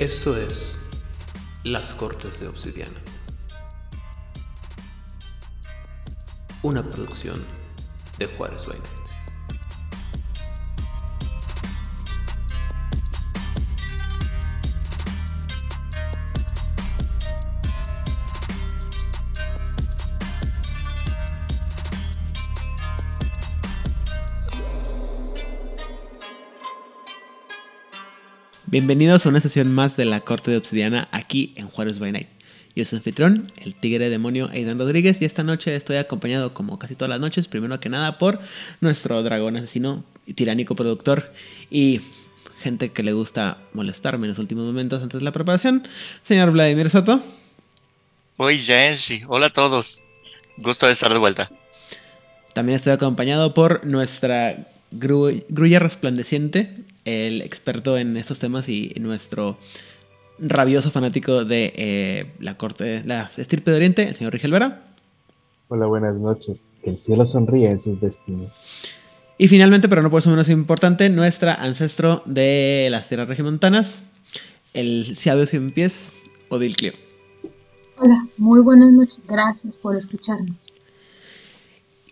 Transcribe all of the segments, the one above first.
Esto es Las Cortes de Obsidiana. Una producción de Juárez Vaina. Bienvenidos a una sesión más de la Corte de Obsidiana aquí en Juárez by Night. Yo soy anfitrión, el tigre demonio Aidan Rodríguez, y esta noche estoy acompañado, como casi todas las noches, primero que nada por nuestro dragón asesino y tiránico productor y gente que le gusta molestarme en los últimos momentos antes de la preparación, señor Vladimir Soto. Oye, Jensi, hola a todos. Gusto de estar de vuelta. También estoy acompañado por nuestra grulla resplandeciente, el experto en estos temas y nuestro rabioso fanático de eh, la corte, la estirpe de Oriente, el señor Rigel Vera. Hola, buenas noches. Que el cielo sonríe en sus destinos. Y finalmente, pero no por eso menos importante, nuestra ancestro de las tierras regimontanas, el sabio cien pies, Odil Clio. Hola, muy buenas noches, gracias por escucharnos.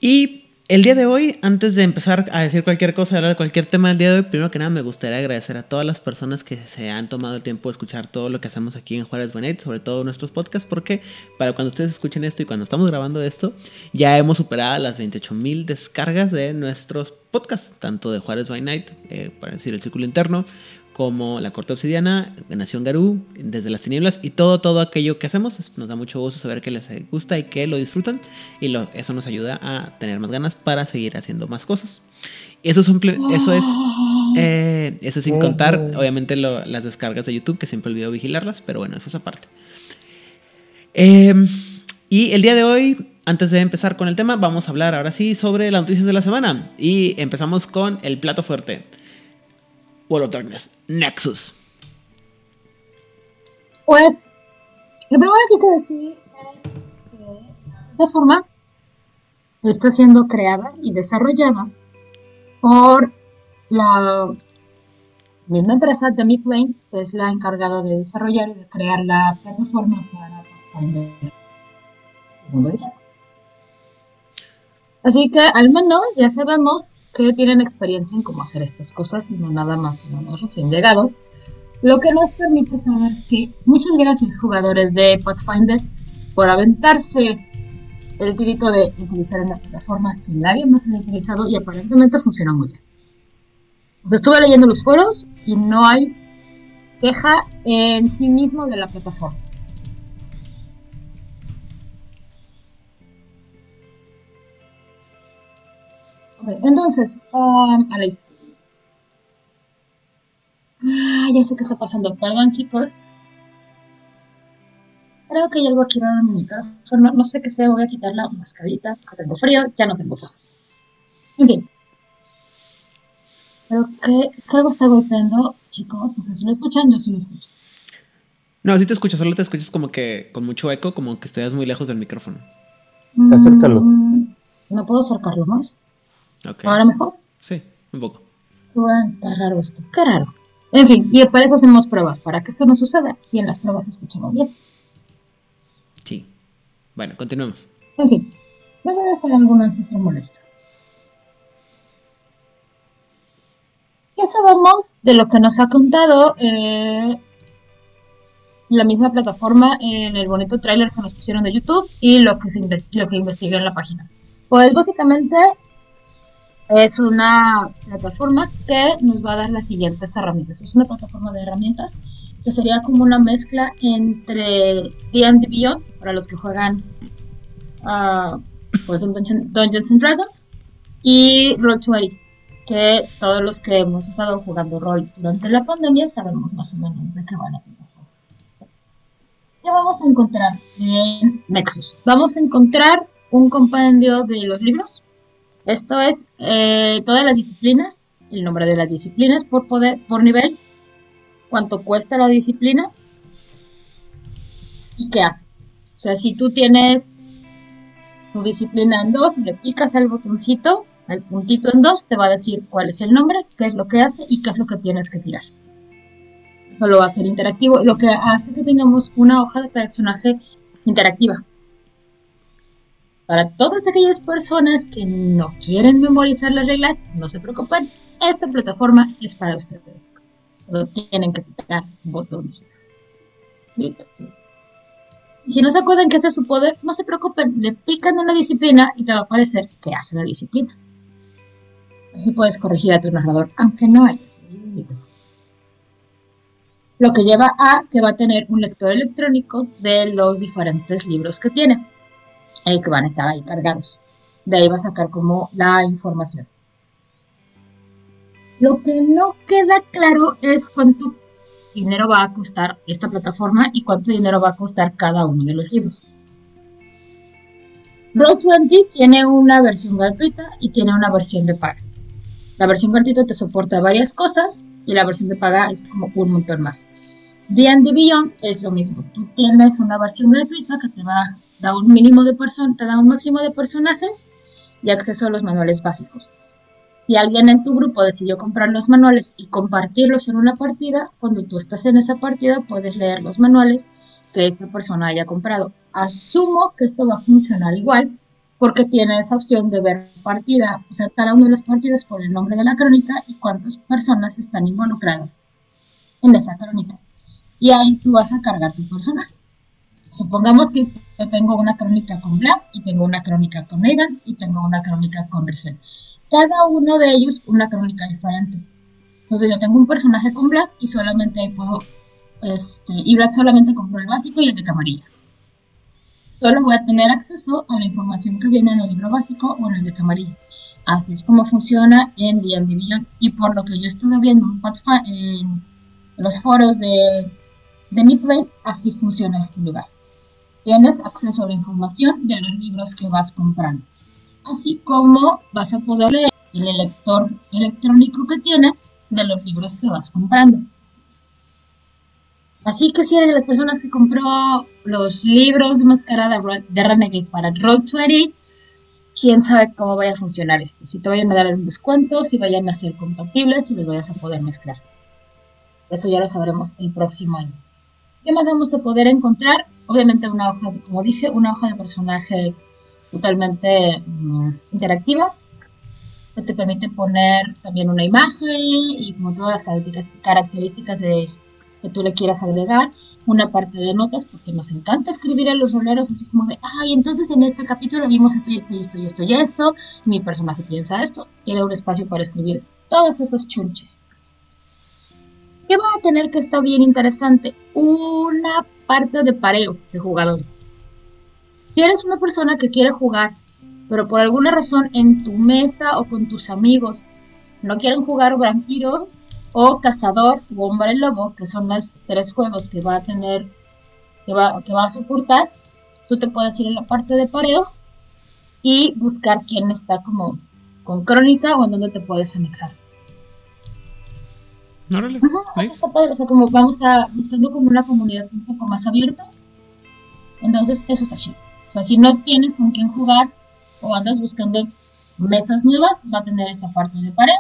Y el día de hoy, antes de empezar a decir cualquier cosa, hablar de cualquier tema del día de hoy, primero que nada me gustaría agradecer a todas las personas que se han tomado el tiempo de escuchar todo lo que hacemos aquí en Juárez Benet, sobre todo nuestros podcasts, porque para cuando ustedes escuchen esto y cuando estamos grabando esto, ya hemos superado las 28 mil descargas de nuestros podcasts, tanto de Juárez by Night, eh, para decir el círculo interno, como la Corte Obsidiana, Nación Garú, Desde las Tinieblas y todo, todo aquello que hacemos. Nos da mucho gusto saber que les gusta y que lo disfrutan y lo, eso nos ayuda a tener más ganas para seguir haciendo más cosas. Y eso es, eso es, eh, eso sin contar, obviamente, las descargas de YouTube, que siempre olvido vigilarlas, pero bueno, eso es aparte. Em, y el día de hoy, antes de empezar con el tema, vamos a hablar ahora sí sobre las noticias de la semana. Y empezamos con el plato fuerte. World of Darkness, Nexus. Pues, lo primero que hay que decir es que esta forma está siendo creada y desarrollada por la misma empresa Demiplane, que es la encargada de desarrollar y de crear la plataforma para Pathfinder. Segundo diseño. Así que al menos ya sabemos que tienen experiencia en cómo hacer estas cosas y no nada más unos recién llegados. Lo que nos permite saber que muchas gracias jugadores de Pathfinder por aventarse el tirito de utilizar una plataforma que nadie más ha utilizado y aparentemente funciona muy bien. Os estuve leyendo los foros y no hay queja en sí mismo de la plataforma. Entonces, um, Alice. Ah, ya sé qué está pasando. Perdón, chicos. Creo que hay algo aquí raro en mi micrófono. No sé qué sea, voy a quitar la mascarita porque tengo frío. Ya no tengo frío. En fin. Creo que, que algo está golpeando, chicos. Entonces, si lo escuchan, yo sí lo escucho. No, si te escuchas, solo te escuchas como que con mucho eco, como que estuvieras muy lejos del micrófono. Acércalo. Mm, ¿No puedo acercarlo más? ¿Ahora mejor? Sí, un poco. Bueno, está raro esto. Qué raro. En fin, y para eso hacemos pruebas, para que esto no suceda. Y en las pruebas escuchamos bien. Sí. Bueno, continuemos. En fin, voy a hacer algún ancestro molesto. Ya sabemos de lo que nos ha contado eh, la misma plataforma en el bonito tráiler que nos pusieron de YouTube y lo que, se lo que investigué en la página. Pues básicamente es una plataforma que nos va a dar las siguientes herramientas. Es una plataforma de herramientas que sería como una mezcla entre D&D Beyond, para los que juegan uh, Dungeons and Dragons, y Roll20, que todos los que hemos estado jugando rol durante la pandemia sabemos más o menos de qué va la plataforma. ¿Qué vamos a encontrar en Nexus? Vamos a encontrar un compendio de los libros, esto es eh, todas las disciplinas, el nombre de las disciplinas por, poder, por nivel, cuánto cuesta la disciplina y qué hace. O sea, si tú tienes tu disciplina en dos le picas al botoncito, al puntito en dos, te va a decir cuál es el nombre, qué es lo que hace y qué es lo que tienes que tirar. solo va a ser interactivo, lo que hace que tengamos una hoja de personaje interactiva. Para todas aquellas personas que no quieren memorizar las reglas, no se preocupen, esta plataforma es para ustedes. Solo tienen que picar botoncitos. Y si no se acuerdan que ese es su poder, no se preocupen, le pican en la disciplina y te va a aparecer que hace la disciplina. Así puedes corregir a tu narrador, aunque no hayas leído libro. Lo que lleva a que va a tener un lector electrónico de los diferentes libros que tiene, y que van a estar ahí cargados. De ahí va a sacar como la información. Lo que no queda claro es cuánto dinero va a costar esta plataforma y cuánto dinero va a costar cada uno de los libros. Roll20 tiene una versión gratuita y tiene una versión de paga. La versión gratuita te soporta varias cosas y la versión de paga es como un montón más. D&D Beyond es lo mismo. Tú tienes una versión gratuita que te va a dar un mínimo de te da un máximo de personajes y acceso a los manuales básicos. Si alguien en tu grupo decidió comprar los manuales y compartirlos en una partida, cuando tú estás en esa partida puedes leer los manuales que esta persona haya comprado. Asumo que esto va a funcionar igual porque tiene esa opción de ver partida, o sea, cada uno de los partidos por el nombre de la crónica y cuántas personas están involucradas en esa crónica. Y ahí tú vas a cargar tu personaje. Supongamos que yo tengo una crónica con Vlad y tengo una crónica con Megan y tengo una crónica con Rigel cada uno de ellos una crónica diferente. Entonces yo tengo un personaje con Vlad y solamente puedo, este, y Vlad solamente compró el básico y el de camarilla. Solo voy a tener acceso a la información que viene en el libro básico o en el de camarilla. Así es como funciona en D&D Beyond y por lo que yo estuve viendo en los foros de, de mi play, así funciona este lugar. Tienes acceso a la información de los libros que vas comprando así como vas a poder leer el lector electrónico que tiene de los libros que vas comprando. Así que si eres de las personas que compró los libros de mascarada de Renegade para Roll20, quién sabe cómo vaya a funcionar esto. Si te vayan a dar un descuento, si vayan a ser compatibles, si los vayas a poder mezclar. Eso ya lo sabremos el próximo año. ¿Qué más vamos a poder encontrar? Obviamente una hoja, como dije, una hoja de personaje totalmente mm, interactiva que te permite poner también una imagen y como todas las características, de, que tú le quieras agregar, una parte de notas, porque nos encanta escribir a los roleros así como de, ay, entonces en este capítulo vimos esto y esto y esto y esto y esto, mi personaje piensa esto, tiene un espacio para escribir todos esos chunches. ¿Qué va a tener que estar bien interesante? Una parte de pareo de jugadores. Si eres una persona que quiere jugar, pero por alguna razón en tu mesa o con tus amigos no quieren jugar vampiro o cazador o hombre lobo, que son los tres juegos que va a tener, que va, que va a soportar, tú te puedes ir en la parte de pareo y buscar quién está como con crónica o en donde te puedes anexar. Órale, eso está padre, o sea, como vamos a buscando como una comunidad un poco más abierta. Entonces, eso está chido. O sea, si no tienes con quién jugar o andas buscando mesas nuevas, va a tener esta parte de pared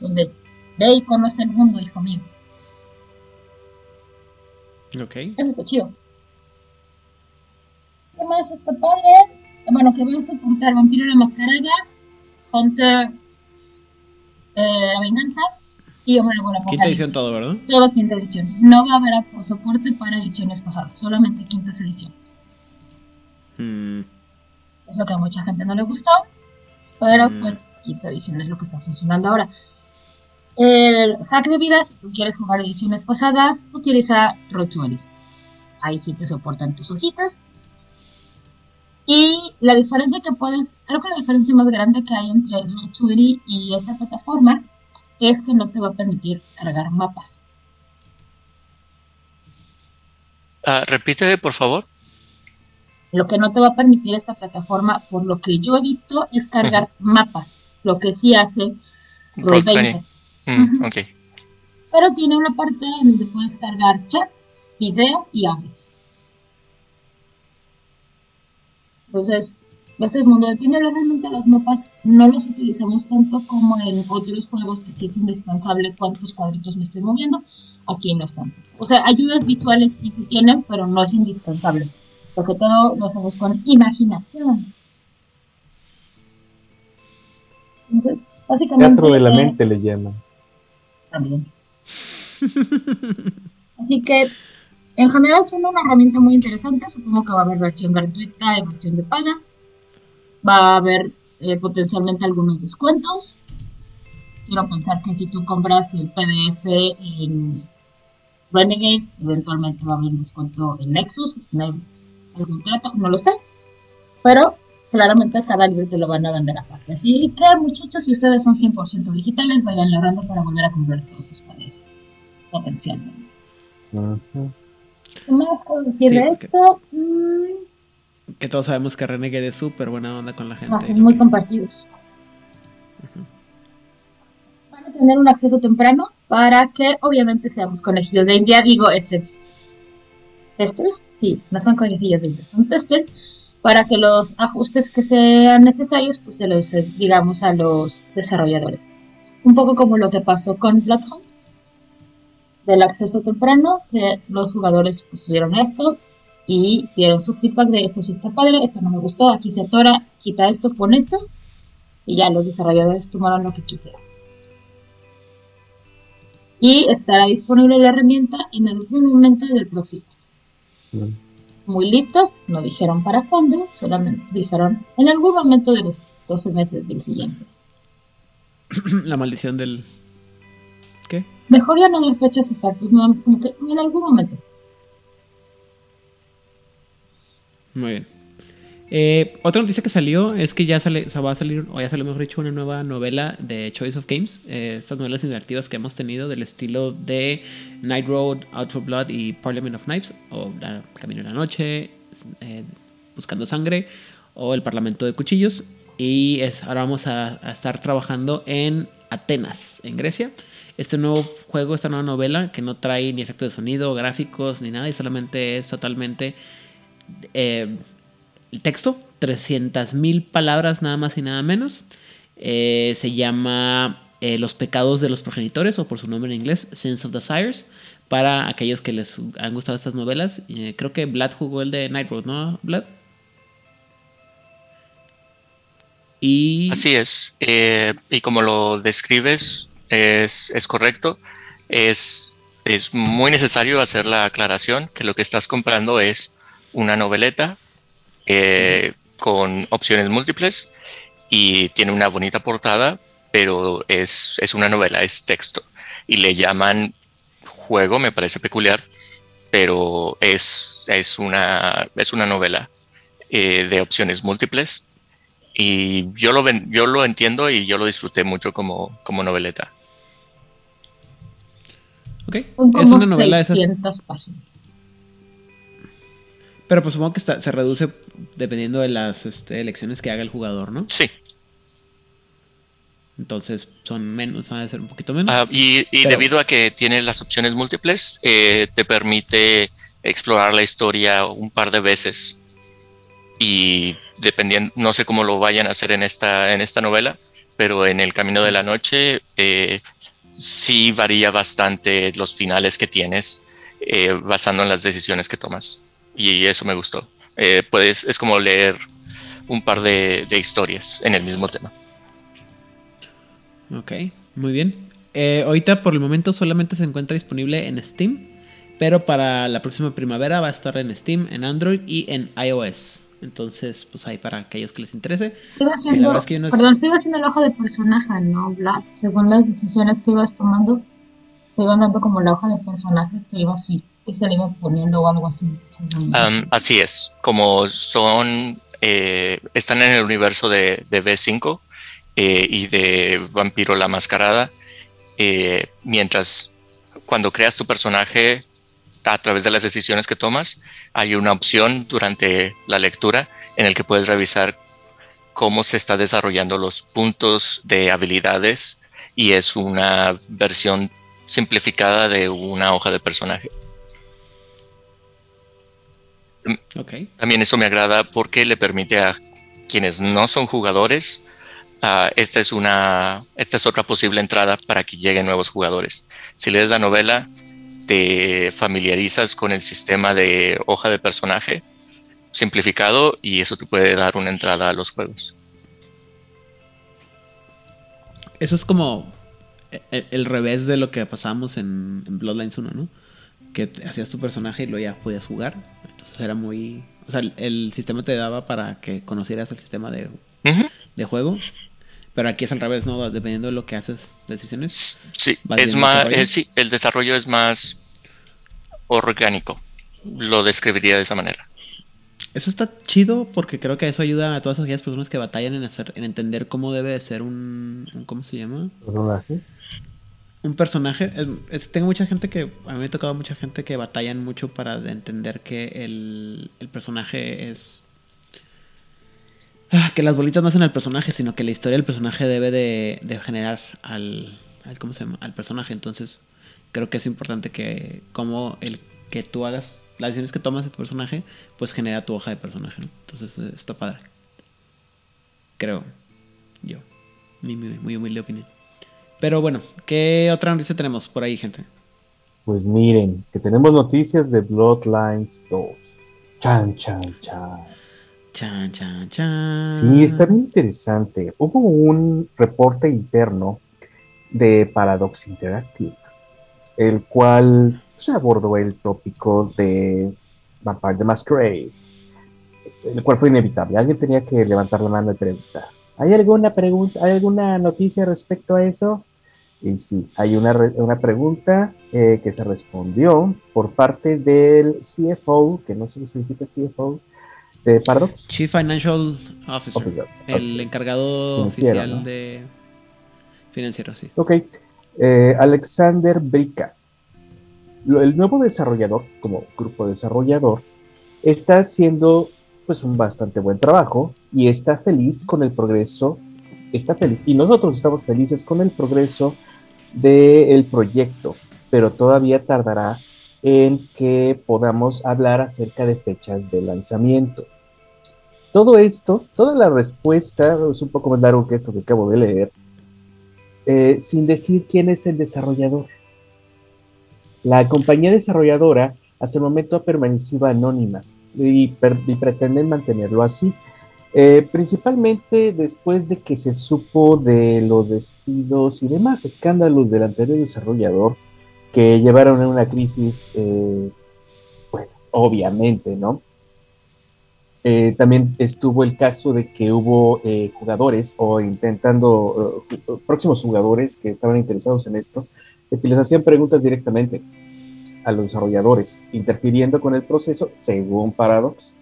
donde ve y conoce el mundo, hijo mío. Ok. Eso está chido. ¿Qué más está padre? Bueno, que va a soportar Vampiro la Mascarada, Hunter, eh, La Venganza y Hombre Lobo Quinta edición todo, ¿verdad? Todo quinta edición. No va a haber soporte para ediciones pasadas, solamente quintas ediciones. Mm. Es lo que a mucha gente no le gustó. Pero Mm. pues quinta edición es lo que está funcionando ahora. El hack de vida, si tú quieres jugar ediciones pasadas, utiliza Roll20. Ahí sí te soportan tus hojitas. Y la diferencia que puedes, creo que la diferencia más grande que hay entre Roll20 y esta plataforma es que no te va a permitir cargar mapas. Ah, repite, por favor. Lo que no te va a permitir esta plataforma, por lo que yo he visto, es cargar mapas. Lo que sí hace Roll20. Mm. Pero tiene una parte donde puedes cargar chat, video y audio. Entonces, Ese mundo de tinieblas, realmente los mapas no los utilizamos tanto como en otros juegos que sí es indispensable cuántos cuadritos me estoy moviendo. Aquí no es tanto. O sea, ayudas visuales sí se tienen, pero no es indispensable. Porque todo lo hacemos con imaginación. Entonces, básicamente. Teatro de la eh, mente le llaman. también. Así que en general es una herramienta muy interesante. Supongo que va a haber versión gratuita y versión de paga. Va a haber eh, potencialmente algunos descuentos. Quiero pensar que si tú compras el PDF en Renegade, eventualmente va a haber un descuento en Nexus. ¿no? algún trato, no lo sé. Pero claramente cada libro te lo van a vender aparte. Así que muchachos, si ustedes son 100% digitales, vayan ahorrando para volver a comprar todos sus PDFs. Potencialmente. ¿Qué más puedo decir Sí, de esto? Mm, Que todos sabemos que Renegade es súper buena onda con la gente. va a ser y lo muy que- compartidos. Van a tener un acceso temprano para que obviamente seamos conejillos de India. Digo, este... ¿Testers? Sí, no son conejillos de India, son testers. Para que los ajustes que sean necesarios, pues se los eh, digamos a los desarrolladores. Un poco como lo que pasó con Bloodhound. Del acceso temprano, que los jugadores pues tuvieron esto, y dieron su feedback de esto sí está padre, esto no me gustó, aquí se atora, quita esto, pon esto, y ya los desarrolladores tomaron lo que quisieron. Y estará disponible la herramienta en algún momento del próximo. Mm. Muy listos, no dijeron para cuándo, solamente dijeron en algún momento de los 12 meses del siguiente. la maldición del. ¿Qué? Mejor ya no dar fechas exactas, nada más como que en algún momento. Muy bien. Eh, otra noticia que salió es que ya sale, va a salir, o ya salió mejor dicho, una nueva novela de Choice of Games. Eh, estas novelas interactivas que hemos tenido del estilo de Night Road, Out for Blood y Parliament of Knives, o Camino de la Noche, eh, Buscando Sangre, o El Parlamento de Cuchillos. Y ahora vamos a, estar trabajando en Atenas, en Grecia. Este nuevo juego, esta nueva novela, que no trae ni efectos de sonido, gráficos, ni nada, y solamente es totalmente eh, el texto, 300.000 palabras nada más y nada menos. Eh, se llama eh, Los pecados de los progenitores, o por su nombre en inglés, Sins of Desires. Para aquellos que les han gustado estas novelas, Eh, creo que Vlad jugó el de Night Road, ¿no, Vlad? Y Así es. eh, y como lo describes, es, es correcto. Es, es muy necesario hacer la aclaración que lo que estás comprando es una noveleta eh, con opciones múltiples y tiene una bonita portada, pero es, es una novela, es texto. Y le llaman juego, me parece peculiar, pero es, es, una, es una novela eh, de opciones múltiples. Y yo lo, ven- yo lo entiendo y yo lo disfruté mucho como, como noveleta. Son es una novela de esas. 600 páginas. Pero pues supongo que está- se reduce dependiendo de las este, elecciones que haga el jugador, ¿no? Sí. Entonces son menos, van a ser un poquito menos. Ah, y y Pero- debido a que tiene las opciones múltiples, eh, te permite explorar la historia un par de veces. Y dependiendo, no sé cómo lo vayan a hacer en esta, en esta novela, pero en El Camino de la Noche eh, sí varía bastante los finales que tienes eh, basando en las decisiones que tomas. Y eso me gustó. Eh, puedes, es como leer un par de, de historias en el mismo tema. Ok, muy bien. Eh, ahorita por el momento solamente se encuentra disponible en Steam, pero para la próxima primavera va a estar en Steam, en Android y en iOS. Entonces, pues ahí para aquellos que les interese. Se iba haciendo, es que perdón, se iba haciendo el hoja de personaje, ¿no, Vlad? Según las decisiones que ibas tomando, te iban dando como la hoja de personaje que ibas y poniendo algo así. así es, como son, eh, están en el universo de, de V5 eh, y de Vampiro la Mascarada, eh, mientras cuando creas tu personaje a través de las decisiones que tomas, hay una opción durante la lectura en el que puedes revisar cómo se está desarrollando los puntos de habilidades y es una versión simplificada de una hoja de personaje. También eso me agrada porque le permite a quienes no son jugadores, esta, es una, esta es otra posible entrada para que lleguen nuevos jugadores. Si lees la novela, te familiarizas con el sistema de hoja de personaje simplificado y eso te puede dar una entrada a los juegos. Eso es como el, el revés de lo que pasamos en, en Bloodlines 1, ¿no? Que hacías tu personaje y luego ya podías jugar. Entonces era muy... O sea, el, sistema te daba para que conocieras el sistema de, de juego. Pero aquí es al revés, ¿no? Dependiendo de lo que haces, decisiones. Sí, ¿Vas es más, eh, sí, el desarrollo es más orgánico. Lo describiría de esa manera. Eso está chido porque creo que eso ayuda a todas aquellas personas que batallan en hacer, en entender cómo debe de ser un, un- ¿cómo se llama? personaje. Un personaje. Es- es- tengo mucha gente que, a mí me ha tocado mucha gente que batallan mucho para de entender que el, el personaje es... Ah, que las bolitas no hacen al personaje, sino que la historia del personaje debe de, de generar al, al- ¿cómo se llama? Al personaje. Entonces, creo que es importante que como el que tú hagas las decisiones que tomas de tu personaje, pues genera tu hoja de personaje. Entonces, eh, está padre. Creo. Yo. Mi- muy humilde opinión. Pero bueno, ¿qué otra noticia tenemos por ahí, gente? Pues miren, que tenemos noticias de Bloodlines 2. Chan, chan, chan. Chan, chan, chan. Sí, está bien interesante. Hubo un reporte interno de Paradox Interactive, el cual se abordó el tópico de Vampire the Masquerade, el cual fue inevitable. Alguien tenía que levantar la mano y preguntar. ¿Hay alguna pregunta, hay alguna noticia respecto a eso? Y sí, hay una, una pregunta eh, que se respondió por parte del CFO, que no sé qué significa CFO, de Paradox. Chief Financial Officer. Officer, El encargado Financiero, oficial ¿no? de financiero, sí. Ok. Eh, Alexander Brica. El nuevo desarrollador, como grupo desarrollador, está haciendo pues un bastante buen trabajo y está feliz con el progreso. Está feliz. Y nosotros estamos felices con el progreso del proyecto, pero todavía tardará en que podamos hablar acerca de fechas de lanzamiento. Todo esto, toda la respuesta, es un poco más largo que esto que acabo de leer, eh, sin decir quién es el desarrollador. La compañía desarrolladora hasta el momento ha permanecido anónima y, pretenden mantenerlo así. Eh, principalmente después de que se supo de los despidos y demás escándalos del anterior desarrollador que llevaron a una crisis, eh, bueno, obviamente, ¿no? Eh, también estuvo el caso de que hubo jugadores o intentando, próximos jugadores que estaban interesados en esto, que les hacían preguntas directamente a los desarrolladores, interfiriendo con el proceso, según Paradox.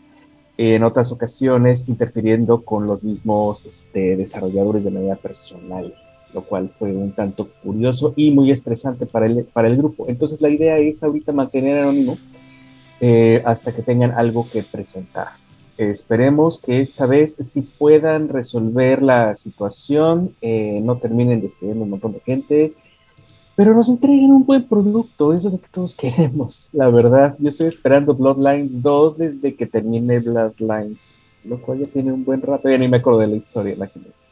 En otras ocasiones, interfiriendo con los mismos este, desarrolladores de manera personal, lo cual fue un tanto curioso y muy estresante para el, para el grupo. Entonces, la idea es ahorita mantener anónimo eh, hasta que tengan algo que presentar. Esperemos que esta vez sí puedan resolver la situación, eh, no terminen despidiendo un montón de gente, pero nos entreguen un buen producto, eso es lo que todos queremos, la verdad. Yo estoy esperando Bloodlines 2 desde que termine Bloodlines, lo cual ya tiene un buen rato, ya ni me acuerdo de la historia, imagínense.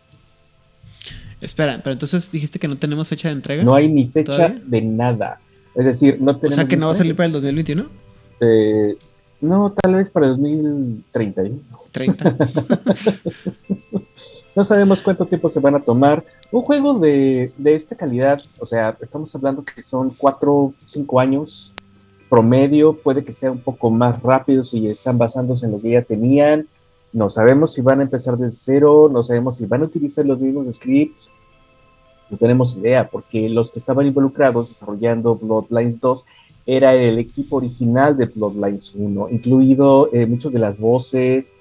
Espera, pero entonces dijiste que no tenemos fecha de entrega. No hay ni fecha ¿Todavía? de nada. Es decir, no o tenemos. sea que no va a salir para el 2021. Eh, no, tal vez para el 2031. 30. No sabemos cuánto tiempo se van a tomar. Un juego de, de esta calidad, o sea, estamos hablando que son 4, 5 años promedio, puede que sea un poco más rápido si están basándose en lo que ya tenían. No sabemos si van a empezar desde cero, no sabemos si van a utilizar los mismos scripts. No tenemos idea, porque los que estaban involucrados desarrollando Bloodlines 2 era el equipo original de Bloodlines 1, incluido eh, muchos de las voces,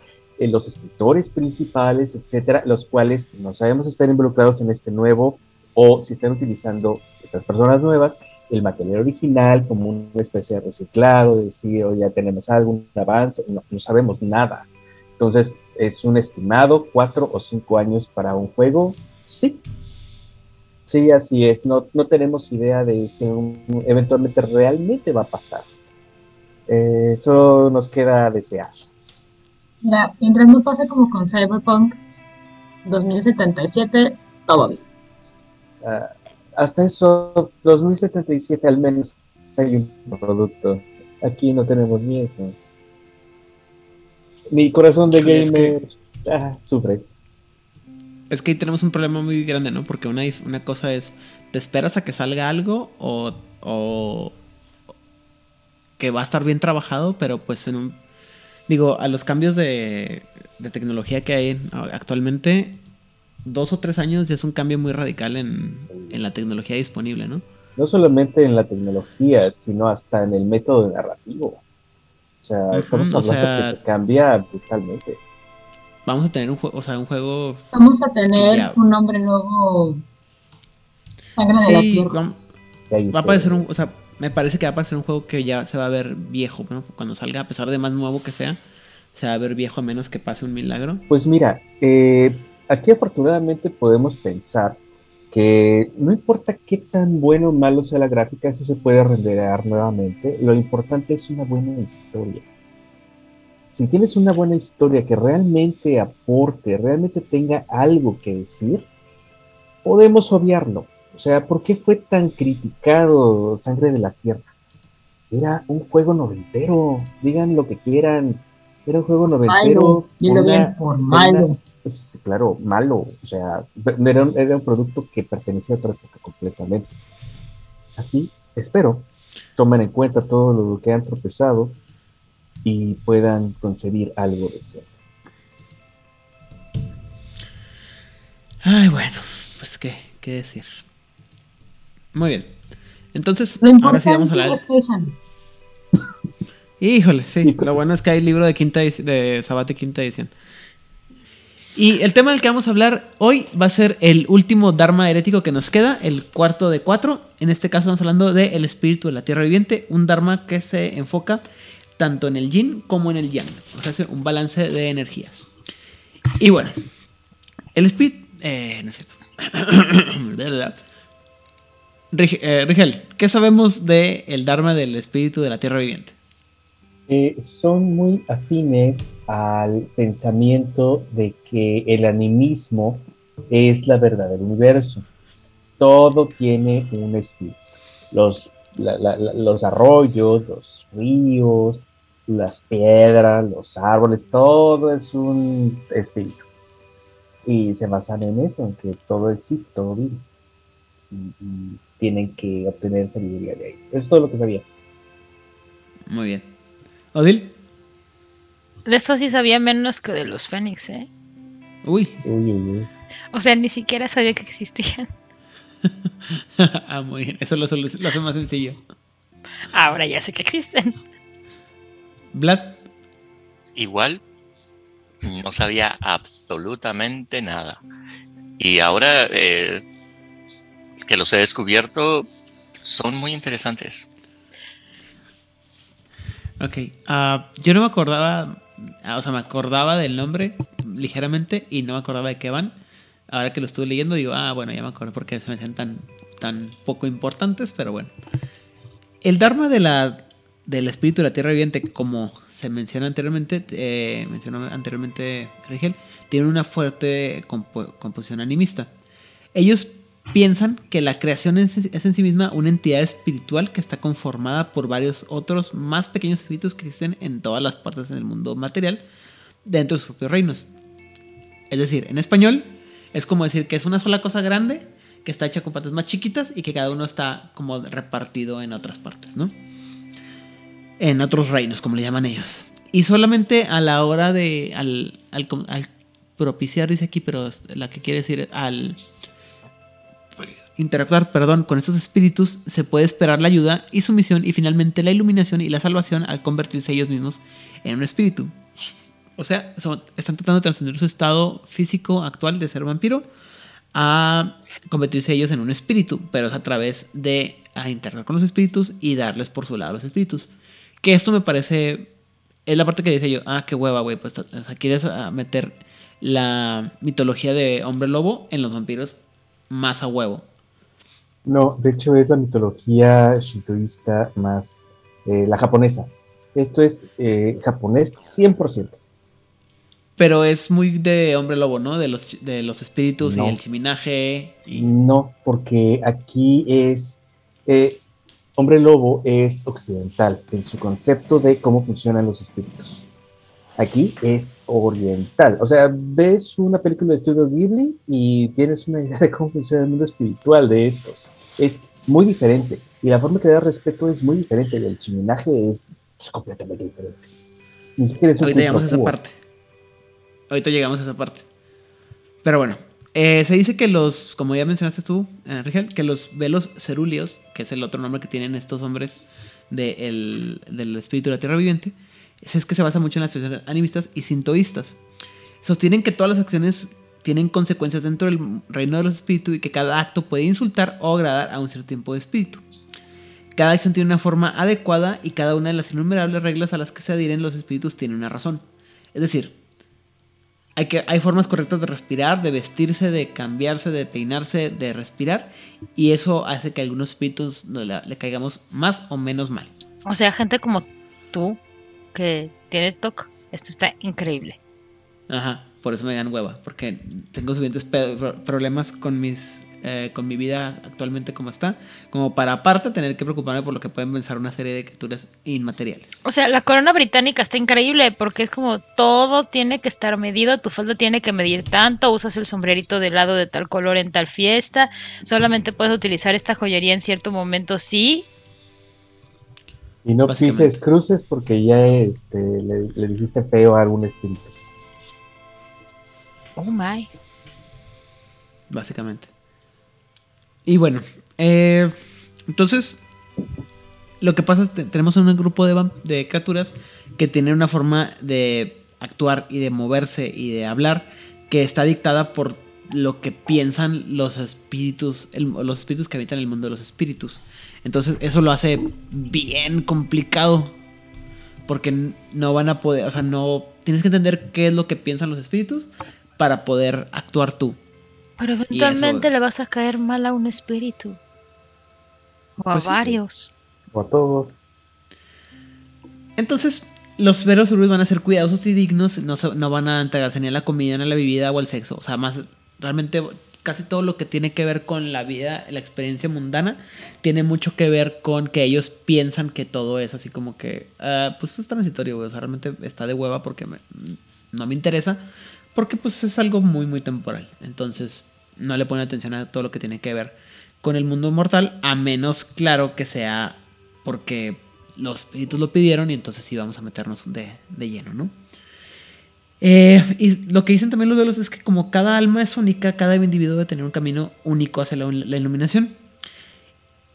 los escritores principales, etcétera, los cuales no sabemos están involucrados en este nuevo o si están utilizando estas personas nuevas el material original como una especie de reciclado, de decir, "Oh, ya tenemos algún avance, no, sabemos nada. Entonces, es un estimado cuatro o cinco años para un juego. Sí. Sí, así es. No, no tenemos idea de si eventualmente realmente va a pasar. Eh, eso nos queda desear. Mira, mientras no pasa como con Cyberpunk 2077, todo bien. Ah, hasta eso, 2077 al menos hay un producto. Aquí no tenemos ni eso. Mi corazón de Híjole, es gamer ah, sufre. Es que ahí tenemos un problema muy grande, ¿no? Porque una, una cosa es, ¿te esperas a que salga algo o, o que va a estar bien trabajado, pero pues en un... Digo, a los cambios de, de tecnología que hay en- actualmente, dos o tres años ya es un cambio muy radical en, en la tecnología disponible, ¿no? No solamente en la tecnología, sino hasta en el método narrativo. O sea, Ujú, estamos o hablando sea- que se cambia brutalmente. Vamos a tener un juego, o sea, un juego... Vamos a tener Ya. un hombre lobo sangre de la Sí, tierra. ahí va a se- parecer un... O sea, me parece que va a parecer un juego que ya se va a ver viejo, ¿no? Cuando salga, a pesar de más nuevo que sea, se va a ver viejo a menos que pase un milagro. Pues mira, eh, aquí afortunadamente podemos pensar que no importa qué tan bueno o malo sea la gráfica, eso se puede renderear nuevamente. Lo importante es una buena historia. Si tienes una buena historia que realmente aporte, realmente tenga algo que decir, podemos obviarlo. O sea, ¿por qué fue tan criticado Sangre de la Tierra? Era un juego noventero, digan lo que quieran. Era un juego noventero. Malo, bien, una- por malo. una- pues, claro, malo. O sea, era un, era un producto que pertenecía a otra época completamente. Aquí, espero, tomen en cuenta todo lo que han tropezado y puedan concebir algo de eso. Ay, bueno, pues qué, qué decir. Muy bien. Entonces, Lo ahora sí vamos a importante hablar. es que sales. Híjole, sí. Lo bueno es que hay libro de quinta de Sabate quinta edición. Y el tema del que vamos a hablar hoy va a ser el último Dharma herético que nos queda, el cuarto de cuatro. En este caso estamos hablando de el espíritu de la tierra viviente, un Dharma que se enfoca tanto en el yin como en el yang. O sea, hace un balance de energías. Y bueno, el espíritu... Eh, no es cierto. Eh, Rigel, ¿qué sabemos del el Dharma del espíritu de la tierra viviente? Eh, son muy afines al pensamiento de que el animismo es la verdad del universo. Todo tiene un espíritu. Los, arroyos, los ríos, las piedras, los árboles, todo es un espíritu. Y se basan en eso, en que todo existe, todo vive. Y tienen que obtener sabiduría de ahí. Eso es todo lo que sabía. Muy bien. ¿Odil? De esto sí sabía menos que de los Fénix, ¿eh? Uy. Uy, uy, uy. O sea, ni siquiera sabía que existían. ah, muy bien. Eso lo, lo- lo hace más sencillo. Ahora ya sé que existen. Vlad. Igual no sabía absolutamente nada. Y ahora eh, que los he descubierto, son muy interesantes. Ok. ah, yo no me acordaba. ah, o sea, me acordaba del nombre ligeramente y no me acordaba de qué van. Ahora que lo estuve leyendo, digo, ah, bueno, ya me acuerdo porque se me hacían tan, tan poco importantes, pero bueno. El Dharma de la, del espíritu de la tierra viviente, como se menciona anteriormente, eh, mencionó anteriormente Rigel, tiene una fuerte compo- composición animista. Ellos piensan que la creación es, en sí misma una entidad espiritual que está conformada por varios otros más pequeños espíritus que existen en todas las partes del mundo material dentro de sus propios reinos. Es decir, en español es como decir que es una sola cosa grande que está hecha con partes más chiquitas y que cada uno está como repartido en otras partes, ¿no? En otros reinos, como le llaman ellos. Y solamente a la hora de. al, al, al propiciar, dice aquí, pero la que quiere decir al interactuar, perdón, con estos espíritus, se puede esperar la ayuda y sumisión y finalmente la iluminación y la salvación al convertirse ellos mismos en un espíritu. O sea, están tratando de trascender su estado físico actual de ser vampiro a convertirse ellos en un espíritu, pero es a través de a interactuar con los espíritus y darles por su lado a los espíritus. Que esto me parece, es la parte que dice yo, ah, qué hueva, güey, pues quieres ah, meter la mitología de hombre lobo en los vampiros más a huevo. No, de hecho es la mitología shintoísta más eh, la japonesa. Esto es eh, japonés 100%. Pero es muy de hombre lobo, ¿no? De los, de los espíritus No. y el chiminaje. Y... No, porque aquí es. eh, Hombre Lobo es occidental en su concepto de cómo funcionan los espíritus. Aquí es oriental. O sea, ves una película de estudio Ghibli y tienes una idea de cómo funciona el mundo espiritual de estos. Es muy diferente. Y la forma que da respeto es muy diferente. Y el chiminaje es pues, completamente diferente. Ni siquiera es un Ahorita llegamos a esa parte. Ahorita llegamos a esa parte. Pero bueno, eh, se dice que los, como ya mencionaste tú, eh, Rigel, que los velos cerúleos, que es el otro nombre que tienen estos hombres de el- del espíritu de la tierra viviente, es que se basa mucho en las tradiciones animistas y sintoístas. Sostienen que todas las acciones tienen consecuencias dentro del reino de los espíritus y que cada acto puede insultar o agradar a un cierto tipo de espíritu. Cada acción tiene una forma adecuada y cada una de las innumerables reglas a las que se adhieren los espíritus tiene una razón. Es decir, hay, que, hay formas correctas de respirar, de vestirse, de cambiarse, de peinarse, de respirar. Y eso hace que a algunos espíritus le, le caigamos más o menos mal. O sea, gente como tú que tiene TOC, esto está increíble. Ajá, por eso me dan hueva. Porque tengo suficientes problemas con mis... eh, con mi vida actualmente como está, como para aparte tener que preocuparme por lo que pueden pensar una serie de criaturas inmateriales. O sea, la corona británica está increíble porque es como todo tiene que estar medido, tu falda tiene que medir tanto, usas el sombrerito de lado de tal color en tal fiesta, solamente puedes utilizar esta joyería en cierto momento, sí. Y no pises cruces porque ya este, le, le dijiste feo a algún espíritu. Oh my. básicamente. Y bueno, eh, entonces lo que pasa es que tenemos un grupo de, de criaturas que tienen una forma de actuar y de moverse y de hablar que está dictada por lo que piensan los espíritus, el- los espíritus que habitan el mundo de los espíritus. Entonces eso lo hace bien complicado porque no van a poder, o sea, no tienes que entender qué es lo que piensan los espíritus para poder actuar tú. Pero eso- eventualmente le vas a caer mal a un espíritu. O a Pues sí. varios. O a todos. Entonces, los veros van a ser cuidadosos y dignos, no, no van a entregarse ni a la comida, ni a la bebida o al sexo. O sea, más realmente casi todo lo que tiene que ver con la vida, la experiencia mundana, tiene mucho que ver con que ellos piensan que todo es así como que, ah, pues es transitorio. O sea, realmente está de hueva porque me- no me interesa, porque pues es algo muy, muy temporal. Entonces, no le ponen atención a todo lo que tiene que ver con el mundo mortal, a menos, claro, que sea porque los espíritus lo pidieron y entonces sí vamos a meternos de, de lleno, ¿no? Eh, y lo que dicen también los velos es que como cada alma es única, cada individuo debe tener un camino único hacia la, iluminación.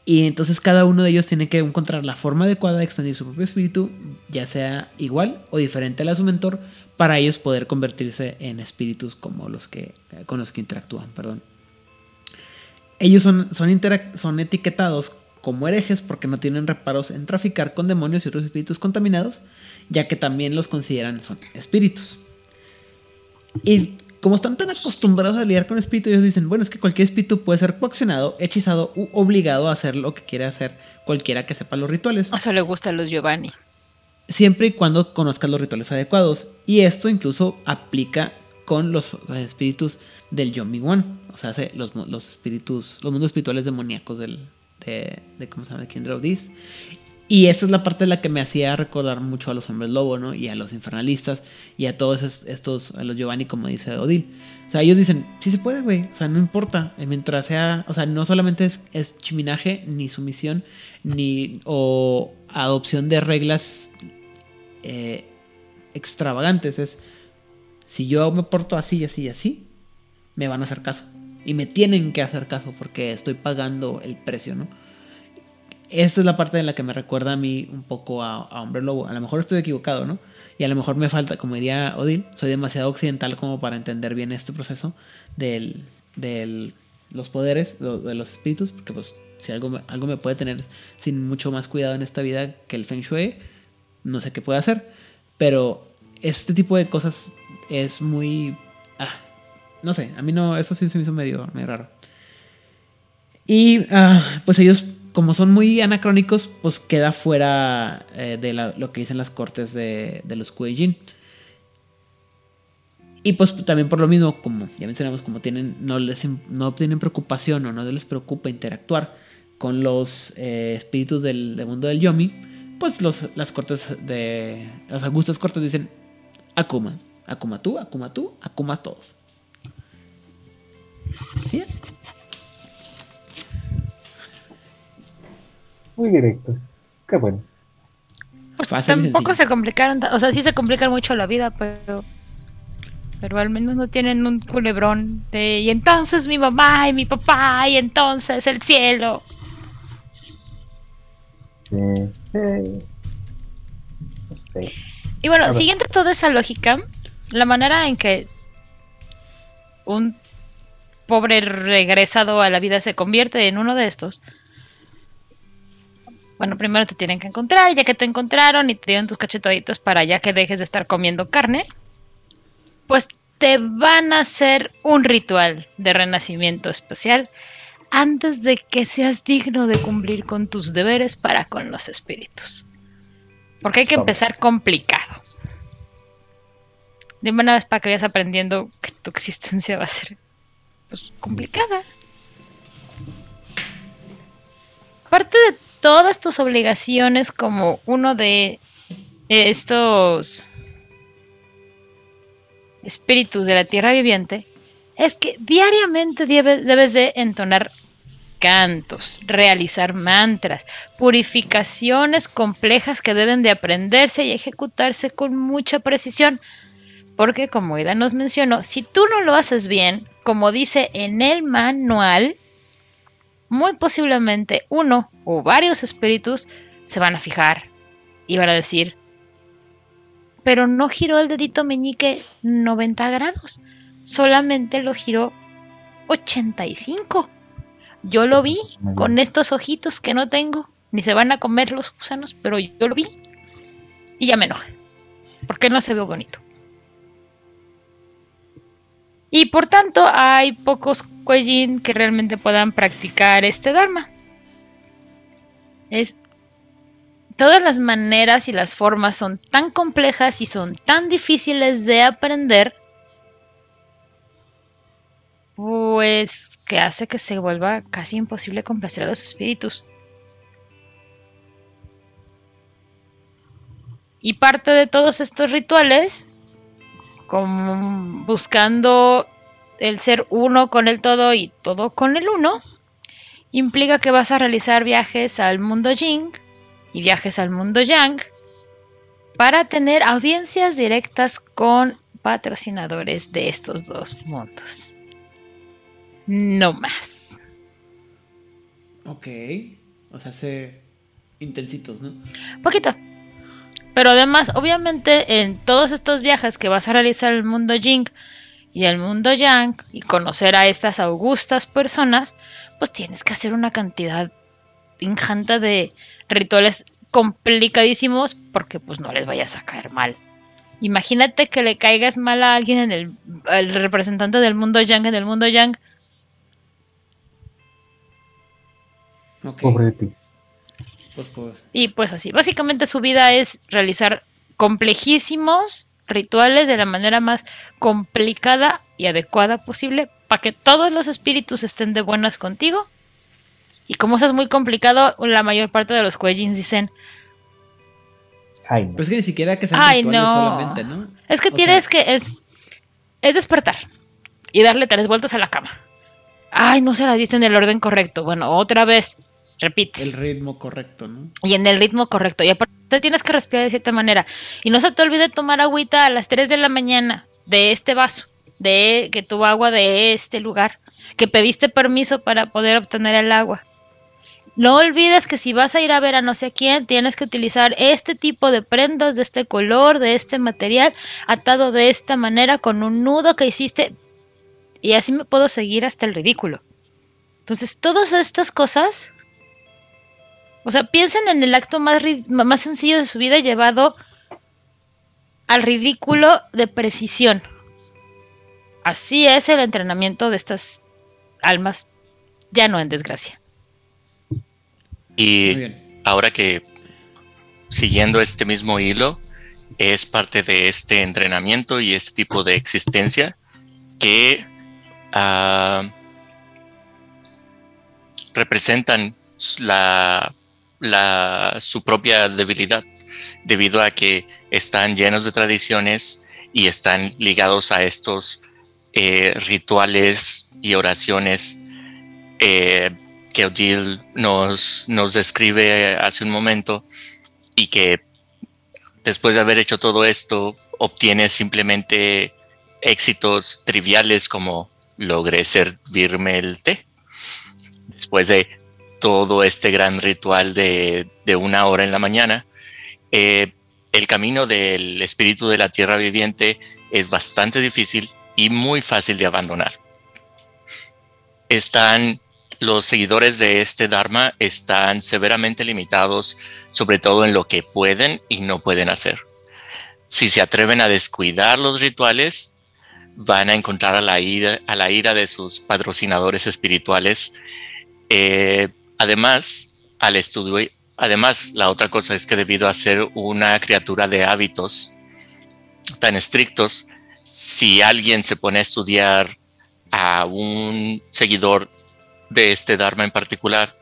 Y entonces cada uno de ellos tiene que encontrar la forma adecuada de expandir su propio espíritu, ya sea igual o diferente a su mentor, para ellos poder convertirse en espíritus como los que, con los que interactúan. Perdón. Ellos son, son, son etiquetados como herejes porque no tienen reparos en traficar con demonios y otros espíritus contaminados, ya que también los consideran son espíritus. Y como están tan acostumbrados a lidiar con espíritus, ellos dicen, bueno, es que cualquier espíritu puede ser coaccionado, hechizado u obligado a hacer lo que quiere hacer cualquiera que sepa los rituales Eso le gusta a los Giovanni. siempre y cuando conozcas los rituales adecuados. Y esto incluso aplica con los eh, espíritus del Yomi One. O sea, se- los, espíritus, los mundos espirituales demoníacos del, de, de, ¿cómo se llama? De Kindred. Y esta es la parte de la que me hacía recordar mucho a los hombres lobo, ¿no? Y a los infernalistas y a todos es- estos, a los Giovanni, como dice Odil. O sea, ellos dicen, sí se puede, güey. O sea, no importa. eh, Mientras sea, o sea, no solamente es, es chiminaje, ni sumisión, ni o adopción de reglas eh, extravagantes. Es, si yo me porto así, así y así, me van a hacer caso. Y me tienen que hacer caso porque estoy pagando el precio, ¿no? Esa es la parte en la que me recuerda a mí un poco a, Hombre Lobo. A lo mejor estoy equivocado, ¿no? Y a lo mejor me falta, como diría Odil, soy demasiado occidental como para entender bien este proceso del, del los poderes de los espíritus, porque pues si algo, algo me puede tener sin mucho más cuidado en esta vida que el Feng Shui, no sé qué puede hacer. Pero este tipo de cosas es muy... ah, no sé, a mí no, eso sí se me hizo medio, medio raro. Y ah, pues ellos, como son muy anacrónicos, pues queda fuera eh, de lo que dicen las cortes de, de los Kuei-Jin. Y pues también por lo mismo, como ya mencionamos, como tienen, no les no tienen preocupación o no les preocupa interactuar con los eh, espíritus del, mundo del Yomi, pues las cortes de. Las angustas cortas dicen Akuma. Akuma tú, Akuma tú, Akuma todos. ¿Sí? Muy directo. Qué bueno. Pues Fácil tampoco se complicaron, o sea, sí se complican mucho la vida, pero pero al menos no tienen un culebrón de y entonces mi mamá y mi papá y entonces el cielo. Sí, sí. No sé. Y bueno, siguiendo toda esa lógica, la manera en que un pobre regresado a la vida se convierte en uno de estos. Bueno, primero te tienen que encontrar, ya que te encontraron y te dieron tus cachetaditos para ya que dejes de estar comiendo carne, pues te van a hacer un ritual de renacimiento especial antes de que seas digno de cumplir con tus deberes para con los espíritus. Porque hay que empezar complicado. De una vez para que vayas aprendiendo que tu existencia va a ser pues, complicada. Aparte de todas tus obligaciones como uno de estos espíritus de la tierra viviente, es que diariamente debe- debes de entonar cantos, realizar mantras, purificaciones complejas que deben de aprenderse y ejecutarse con mucha precisión. Porque como Ida nos mencionó, si tú no lo haces bien, como dice en el manual, muy posiblemente uno o varios espíritus se van a fijar y van a decir, pero no giró el dedito meñique 90 grados, solamente lo giró 85. Yo lo vi con estos ojitos que no tengo, ni se van a comer los gusanos, pero yo lo vi y ya me enojé, porque no se ve bonito. Y por tanto hay pocos Kuejin que realmente puedan practicar este Dharma. Es todas las maneras y las formas son tan complejas y son tan difíciles de aprender, pues que hace que se vuelva casi imposible complacer a los espíritus. Y parte de todos estos rituales, como buscando el ser uno con el todo y todo con el uno, implica que vas a realizar viajes al mundo Jing y viajes al mundo Yang para tener audiencias directas con patrocinadores de estos dos mundos. No más. Ok. O sea, se intensitos, ¿no? Poquito. Pero además, obviamente, en todos estos viajes que vas a realizar al mundo Jing y al mundo Yang y conocer a estas augustas personas, pues tienes que hacer una cantidad ingente de rituales complicadísimos porque pues no les vayas a caer mal. Imagínate que le caigas mal a alguien en el, representante del mundo Yang en el mundo Yang. Pobre de ti. Pues, pues. Y pues así, básicamente su vida es realizar complejísimos rituales de la manera más complicada y adecuada posible para que todos los espíritus estén de buenas contigo. Y como eso es muy complicado, la mayor parte de los Kuejins dicen, Ay, no. Pero es que ni siquiera que sean Ay, rituales no. solamente, ¿no? es que O tienes sea- que es, es despertar y darle tres vueltas a la cama. Ay, no se la diste en el orden correcto. Bueno, otra vez, repite. El ritmo correcto, ¿no? y en el ritmo correcto. Y aparte tienes que respirar de cierta manera. Y no se te olvide tomar agüita a las 3 de la mañana de este vaso, de que tu agua de este lugar, que pediste permiso para poder obtener el agua. No olvides que si vas a ir a ver a no sé quién, tienes que utilizar este tipo de prendas de este color, de este material, atado de esta manera con un nudo que hiciste. Y así me puedo seguir hasta el ridículo. Entonces, todas estas cosas o sea, piensen en el acto más, más sencillo de su vida llevado al ridículo de precisión. Así es el entrenamiento de estas almas, ya no en desgracia. Y ahora que siguiendo este mismo hilo, es parte de este entrenamiento y este tipo de existencia que ah, representan la, la, su propia debilidad debido a que están llenos de tradiciones y están ligados a estos eh, rituales y oraciones eh, que Odile nos, nos describe hace un momento y que después de haber hecho todo esto obtiene simplemente éxitos triviales como logré servirme el té. Después de todo este gran ritual de, una hora en la mañana, eh, el camino del espíritu de la tierra viviente es bastante difícil y muy fácil de abandonar. Están los seguidores de este Dharma están severamente limitados, sobre todo en lo que pueden y no pueden hacer. Si se atreven a descuidar los rituales, van a encontrar a la ira, de sus patrocinadores espirituales. Eh, además, al estudio, además, la otra cosa es que debido a ser una criatura de hábitos tan estrictos, si alguien se pone a estudiar a un seguidor de este Dharma en particular,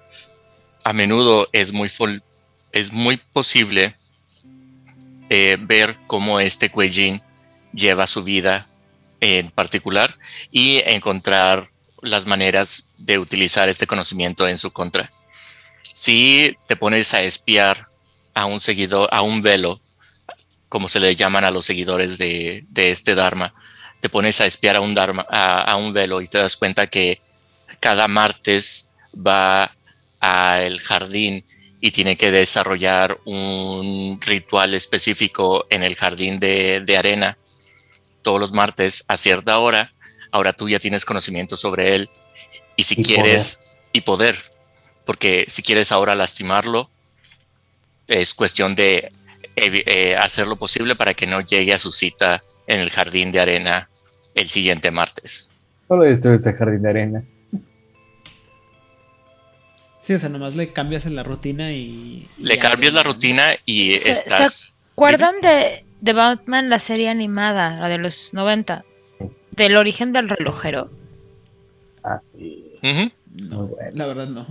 a menudo es muy, es muy posible eh, ver cómo este Kuei lleva su vida en particular y encontrar las maneras de utilizar este conocimiento en su contra. Si te pones a espiar a un seguidor, a un velo, como se le llaman a los seguidores de, este Dharma, te pones a espiar a un, dharma, a un velo y te das cuenta que cada martes va al jardín y tiene que desarrollar un ritual específico en el jardín de, arena todos los martes a cierta hora. Ahora tú ya tienes conocimiento sobre él y si quieres y poder, porque si quieres ahora lastimarlo, es cuestión de eh, hacer lo posible para que no llegue a su cita en el jardín de arena el siguiente martes. Solo destruye ese jardín de arena. Sí, o sea, nomás le cambias en la rutina y... le cambias la rutina y estás... ¿Se acuerdan de, de, Batman, la serie animada, la de los 90? Del origen del relojero. Ah, sí. no, La verdad no.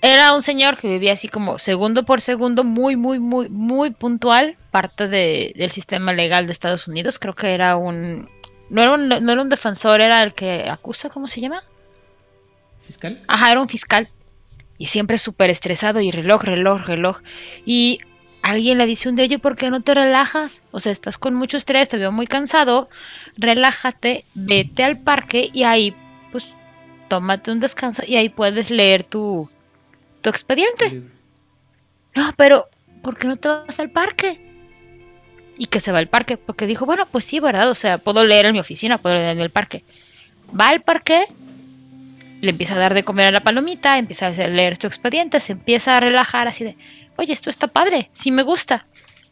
Era un señor que vivía así como segundo por segundo, muy, muy, muy, muy puntual, parte de, del sistema legal de Estados Unidos. Creo que era un... No era un, no era un defensor, era el que acusa, ¿cómo se llama? ¿Fiscal? Ajá, era un fiscal y siempre súper estresado y reloj, reloj, reloj. Y alguien le dice un de ello, ¿por qué no te relajas? O sea, estás con mucho estrés, te veo muy cansado, relájate, vete al parque y ahí, pues, tómate un descanso y ahí puedes leer tu, tu expediente. No, pero, ¿por qué no te vas al parque? Y que se va al parque, porque dijo, bueno, pues sí, ¿verdad? O sea, puedo leer en mi oficina, puedo leer en el parque. Va al parque le empieza a dar de comer a la palomita, empieza a leer su expediente, se empieza a relajar así de, oye, esto está padre, sí me gusta.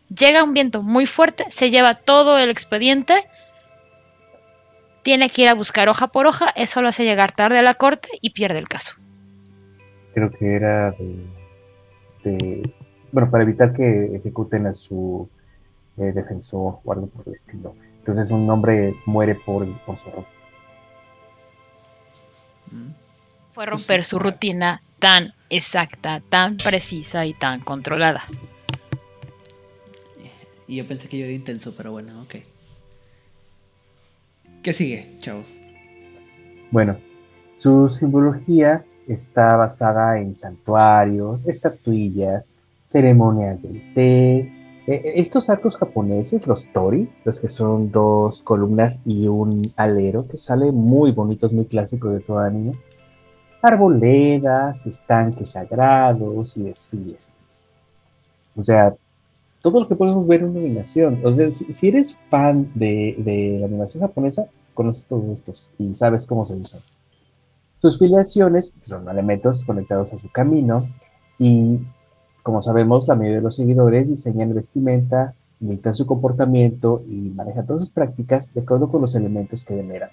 Llega un viento muy fuerte, se lleva todo el expediente, tiene que ir a buscar hoja por hoja, eso lo hace llegar tarde a la corte y pierde el caso. Creo que era de, bueno, para evitar que ejecuten a su eh, defensor o algo por el estilo. Entonces un hombre muere por, por su error. Fue romper su rutina tan exacta, tan precisa y tan controlada. Y yo pensé que yo era intenso, pero bueno, ok. ¿Qué sigue, chavos? Bueno, su simbología está basada en santuarios, estatuillas, ceremonias del té. Eh, eh, estos arcos japoneses, los tori, los que son dos columnas y un alero, que sale muy bonitos, muy clásicos de toda niña arboledas, estanques sagrados y desfiles. O sea, todo lo que podemos ver en una animación. O sea, si, eres fan de, la animación japonesa, conoces todos estos y sabes cómo se usan. Sus filiaciones son elementos conectados a su camino y, como sabemos, la mayoría de los seguidores diseñan vestimenta, imitan su comportamiento y manejan todas sus prácticas de acuerdo con los elementos que veneran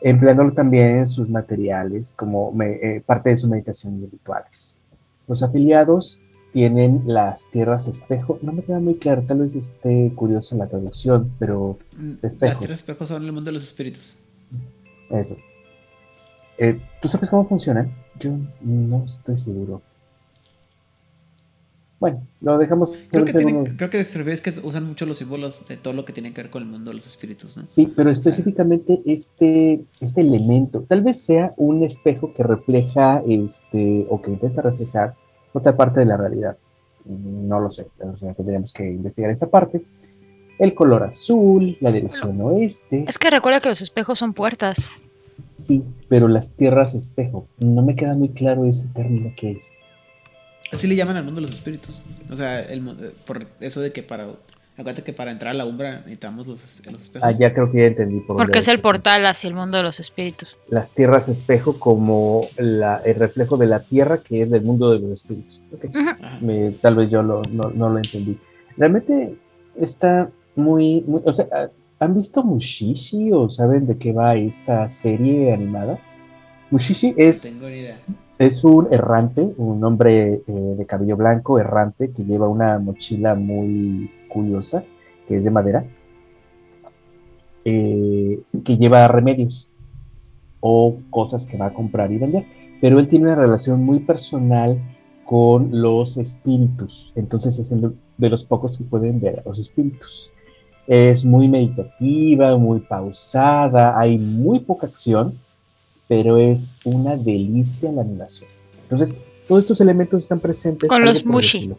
empleándolo también en sus materiales como eh, parte de su meditación y rituales. Los afiliados tienen las tierras espejo. No me queda muy claro, tal vez esté curioso la traducción, pero Mm. Las tierras espejos son el mundo de los espíritus. eso. Eh, ¿Tú sabes cómo funcionan? Yo no estoy seguro. Bueno, lo dejamos. Creo que, tienen, creo que se es que usan mucho los símbolos de todo lo que tiene que ver con el mundo de los espíritus, ¿no? Sí, pero específicamente este, este elemento, tal vez sea un espejo que refleja este, o que intenta reflejar otra parte de la realidad. No lo sé, o sea, tendríamos que investigar esta parte. El color azul, la dirección oeste, Es que recuerda que los espejos son puertas. sí, pero las tierras espejo. No me queda muy claro ese término que es. Así le llaman al mundo de los espíritus. O sea, el, eh, por eso de que para... Acuérdate que para entrar a la umbra necesitamos los, los espejos. Ah, ya creo que ya entendí por Porque es el portal hacia el mundo de los espíritus. Las tierras espejo como la- el reflejo de la tierra que es del mundo de los espíritus. Ok. Ajá. me- tal vez yo lo- no, no lo entendí. Realmente está muy, muy- o sea, ¿han visto Mushishi o saben de qué va esta serie animada? Mushishi No es, tengo ni idea. Es un errante, un hombre eh, de cabello blanco errante que lleva una mochila muy curiosa, que es de madera, eh, que lleva remedios o cosas que va a comprar y vender, pero él tiene una relación muy personal con los espíritus, entonces es de los pocos que pueden ver a los espíritus. Es muy meditativa, muy pausada, hay muy poca acción, pero es una delicia la animación. Entonces, todos estos elementos están presentes. Con los mushi.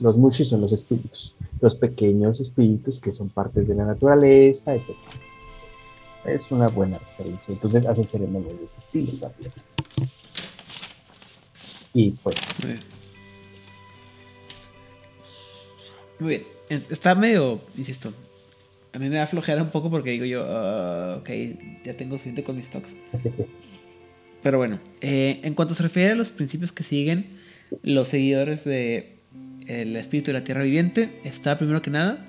Los mushi son los espíritus, los pequeños espíritus que son partes de la naturaleza, etc. Es una buena referencia. Entonces, hace ceremonias de ese estilo también. Y pues, Muy bien. Muy bien. Es- Está medio, insisto, a mí me da flojera un poco porque digo yo, ah, ok, ya tengo suficiente con mis stocks. Pero bueno, eh, en cuanto se refiere a los principios que siguen los seguidores de el espíritu de la tierra viviente, está primero que nada,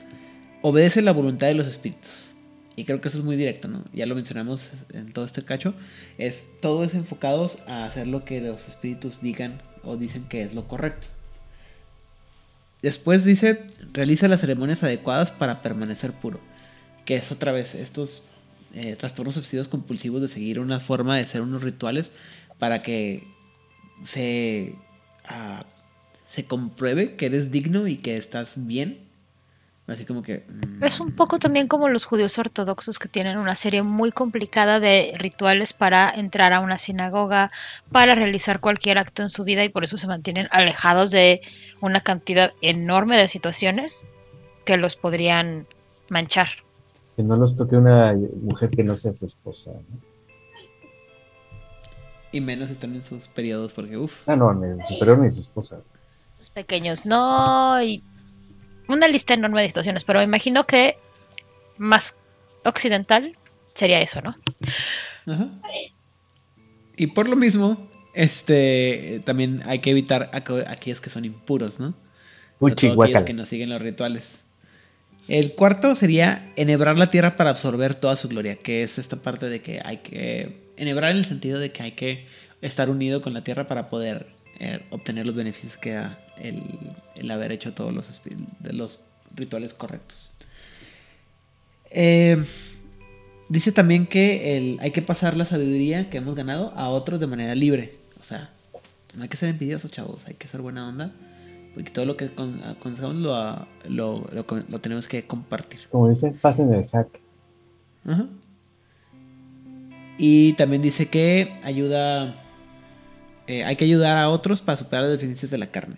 obedece la voluntad de los espíritus. Y creo que eso es muy directo, ¿no? Ya lo mencionamos en todo este cacho. Es todo es enfocados a hacer lo que los espíritus digan o dicen que es lo correcto. Después dice, realiza las ceremonias adecuadas para permanecer puro. Que es otra vez estos eh, trastornos obsesivos compulsivos de seguir una forma de hacer unos rituales para que se, ah, se compruebe que eres digno y que estás bien. Así como que... mm, Es un poco también como los judíos ortodoxos que tienen una serie muy complicada de rituales para entrar a una sinagoga, para realizar cualquier acto en su vida y por eso se mantienen alejados de una cantidad enorme de situaciones que los podrían manchar. Que no los toque una mujer que no sea su esposa. ¿no? Y menos están en sus periodos porque, uff. Ah, no, ni su superior ni su esposa. Los pequeños no y una lista enorme de situaciones, pero me imagino que más occidental sería eso, ¿no? Ajá. Y por lo mismo, este también hay que evitar aquellos que son impuros, ¿no? Uy, todo aquellos que no siguen los rituales. El cuarto sería enhebrar la tierra para absorber toda su gloria, que es esta parte de que hay que enhebrar en el sentido de que hay que estar unido con la tierra para poder eh, obtener los beneficios que da el, el haber hecho todos los, rituales correctos. Eh, dice también que hay que pasar la sabiduría que hemos ganado a otros de manera libre. O sea, no hay que ser envidiosos, chavos, hay que ser buena onda. Porque todo lo que con- conocemos lo, lo, lo- lo tenemos que compartir. Como dicen, pasen el hack. Ajá. Y también dice que ayuda. eh, hay que ayudar a otros para superar las deficiencias de la carne.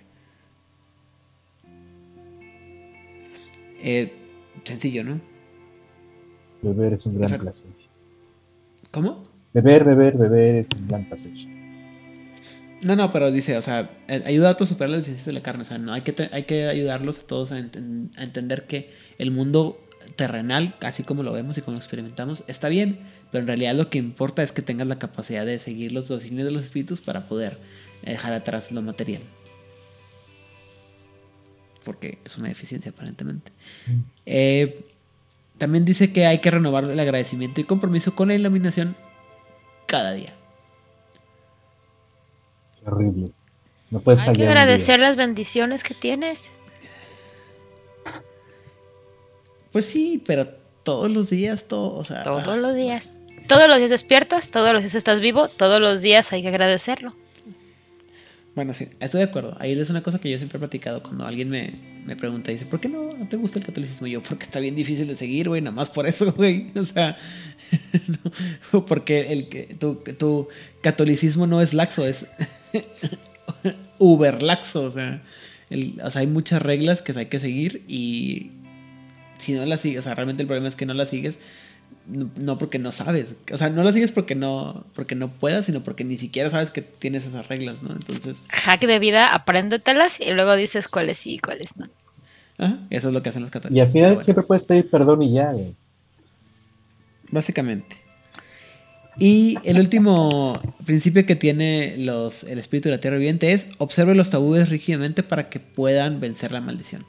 Eh, sencillo, ¿no? Beber es un gran O sea- placer. ¿Cómo? Beber, beber, beber es un gran placer. No, no, pero dice, o sea, eh, ayuda a otros a superar las deficiencias de la carne. O sea, no hay que, te- hay que ayudarlos a todos a, enten- a entender que el mundo terrenal, así como lo vemos y como lo experimentamos, está bien. Pero en realidad lo que importa es que tengas la capacidad de seguir los designios de los espíritus para poder eh, dejar atrás lo material. Porque es una deficiencia aparentemente. Mm. Eh, también dice que hay que renovar el agradecimiento y compromiso con la iluminación cada día. Qué horrible. No puedes Hay que agradecer las bendiciones que tienes. Pues sí, pero todos los días, todo, o sea. Todos los días. Todos los días despiertas, todos los días estás vivo, todos los días hay que agradecerlo. Bueno, sí, estoy de acuerdo. Ahí es una cosa que yo siempre he platicado cuando alguien me, me pregunta, dice, ¿por qué no, no te gusta el catolicismo? Y yo, porque está bien difícil de seguir, güey, nada más por eso, güey. O sea, no, porque el que tu, tu catolicismo no es laxo, es uber laxo. O sea, el- o sea, hay muchas reglas que hay que seguir y si no las sigues, o sea, realmente el problema es que no las sigues. No, no porque no sabes, o sea, no las sigues porque no, porque no puedas, sino porque ni siquiera sabes que tienes esas reglas, ¿no? Entonces, Hack de vida, apréndetelas y luego dices cuáles sí y cuáles no. Ajá, eso es lo que hacen los católicos. Y al final bueno, siempre puedes pedir perdón y ya, güey. Básicamente. Y el último principio que tiene los, el espíritu de la tierra viviente es observe los tabúes rígidamente para que puedan vencer la maldición.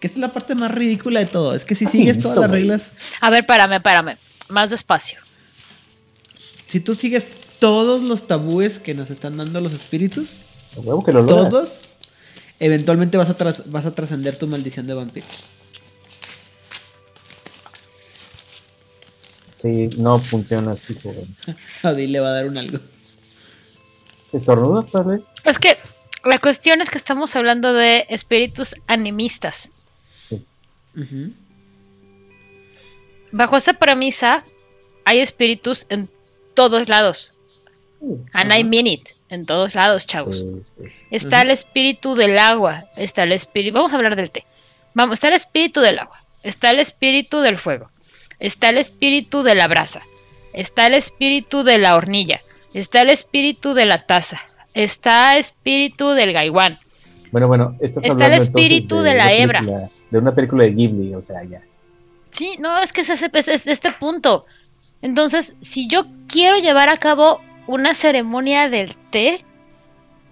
Que esta es la parte más ridícula de todo. Es que si Sí, sigues todas las reglas, A ver, párame, párame. Más despacio. si tú sigues todos los tabúes que nos están dando los espíritus, que lo todos, eventualmente vas a, tras- vas a trascender tu maldición de vampiro. Sí, no funciona así, joven. A Odile le va a dar un algo. ¿Estornuda tal vez? Es que la cuestión es que estamos hablando de espíritus animistas. Ujú. Bajo esa premisa, hay espíritus en todos lados. Sí. And I mean it. En todos lados, chavos. Sí, sí. Está el espíritu del agua. Está el espíritu. Vamos a hablar del té. Vamos, está el espíritu del agua. Está el espíritu del fuego. Está el espíritu de la brasa. Está el espíritu de la hornilla. Está el espíritu de la taza. Está el espíritu del gaiguán. Bueno, bueno, estás Está el espíritu de la hebra. película- De una película de Ghibli, o sea, ya. Sí, no, es que es, ese- es- es de este punto. Entonces, si yo quiero llevar a cabo una ceremonia del té,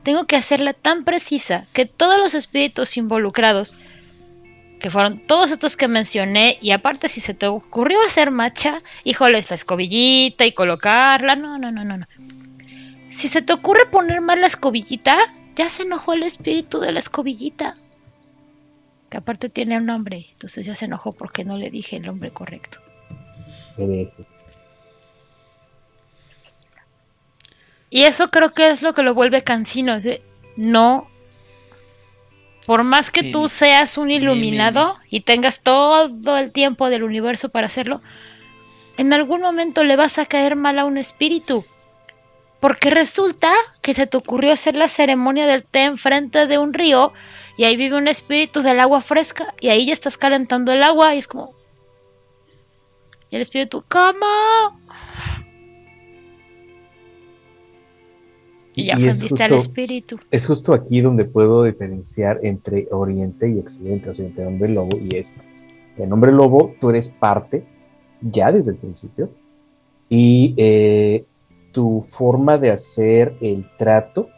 tengo que hacerla tan precisa que todos los espíritus involucrados, que fueron todos estos que mencioné, y aparte si se te ocurrió hacer matcha, híjole, esta escobillita y colocarla, no, no, no, no, no. Si se te ocurre poner mal la escobillita, ya se enojó el espíritu de la escobillita. Que aparte tiene un nombre, entonces ya se enojó porque no le dije el nombre correcto. Y eso creo que es lo que lo vuelve cansino. de, No. Por más que tú seas un iluminado y tengas todo el tiempo del universo para hacerlo, en algún momento le vas a caer mal a un espíritu. Porque resulta que se te ocurrió hacer la ceremonia del té enfrente de un río y ahí vive un espíritu del agua fresca y ahí ya estás calentando el agua y es como... Y el espíritu, ¿cómo? Y ya ofendiste al justo- espíritu. Es justo aquí donde puedo diferenciar entre Oriente y Occidente, o sea, entre hombre lobo y este. En hombre lobo, tú eres parte, ya desde el principio, y eh, tu forma de hacer el trato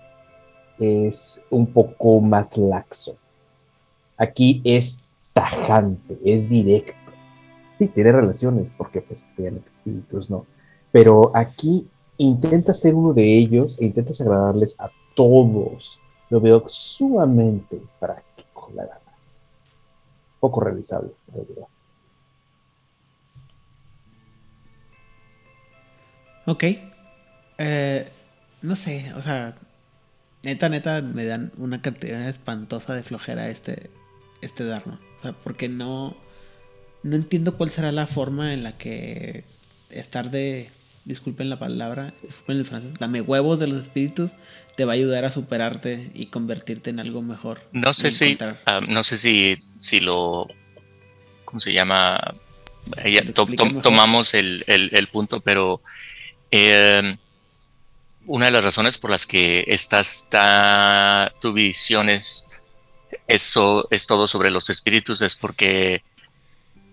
es un poco más laxo. Aquí es tajante, es directo. Sí, tiene relaciones, porque pues obviamente espíritus no. Pero aquí intenta ser uno de ellos e intentas agradarles a todos. Lo veo sumamente práctico, la verdad. Poco realizable, en realidad. Ok. Eh, no sé, o sea, neta, neta, me dan una cantidad espantosa de flojera este, este Dharma. O sea, porque no, no entiendo cuál será la forma en la que estar de, disculpen la palabra, disculpen el francés, dame huevos de los espíritus, te va a ayudar a superarte y convertirte en algo mejor. No sé si, ah, no sé si, si lo, ¿cómo se llama? To- to- tomamos el, el- el punto, pero eh, una de las razones por las que estás está, tu visión es, eso es todo sobre los espíritus es porque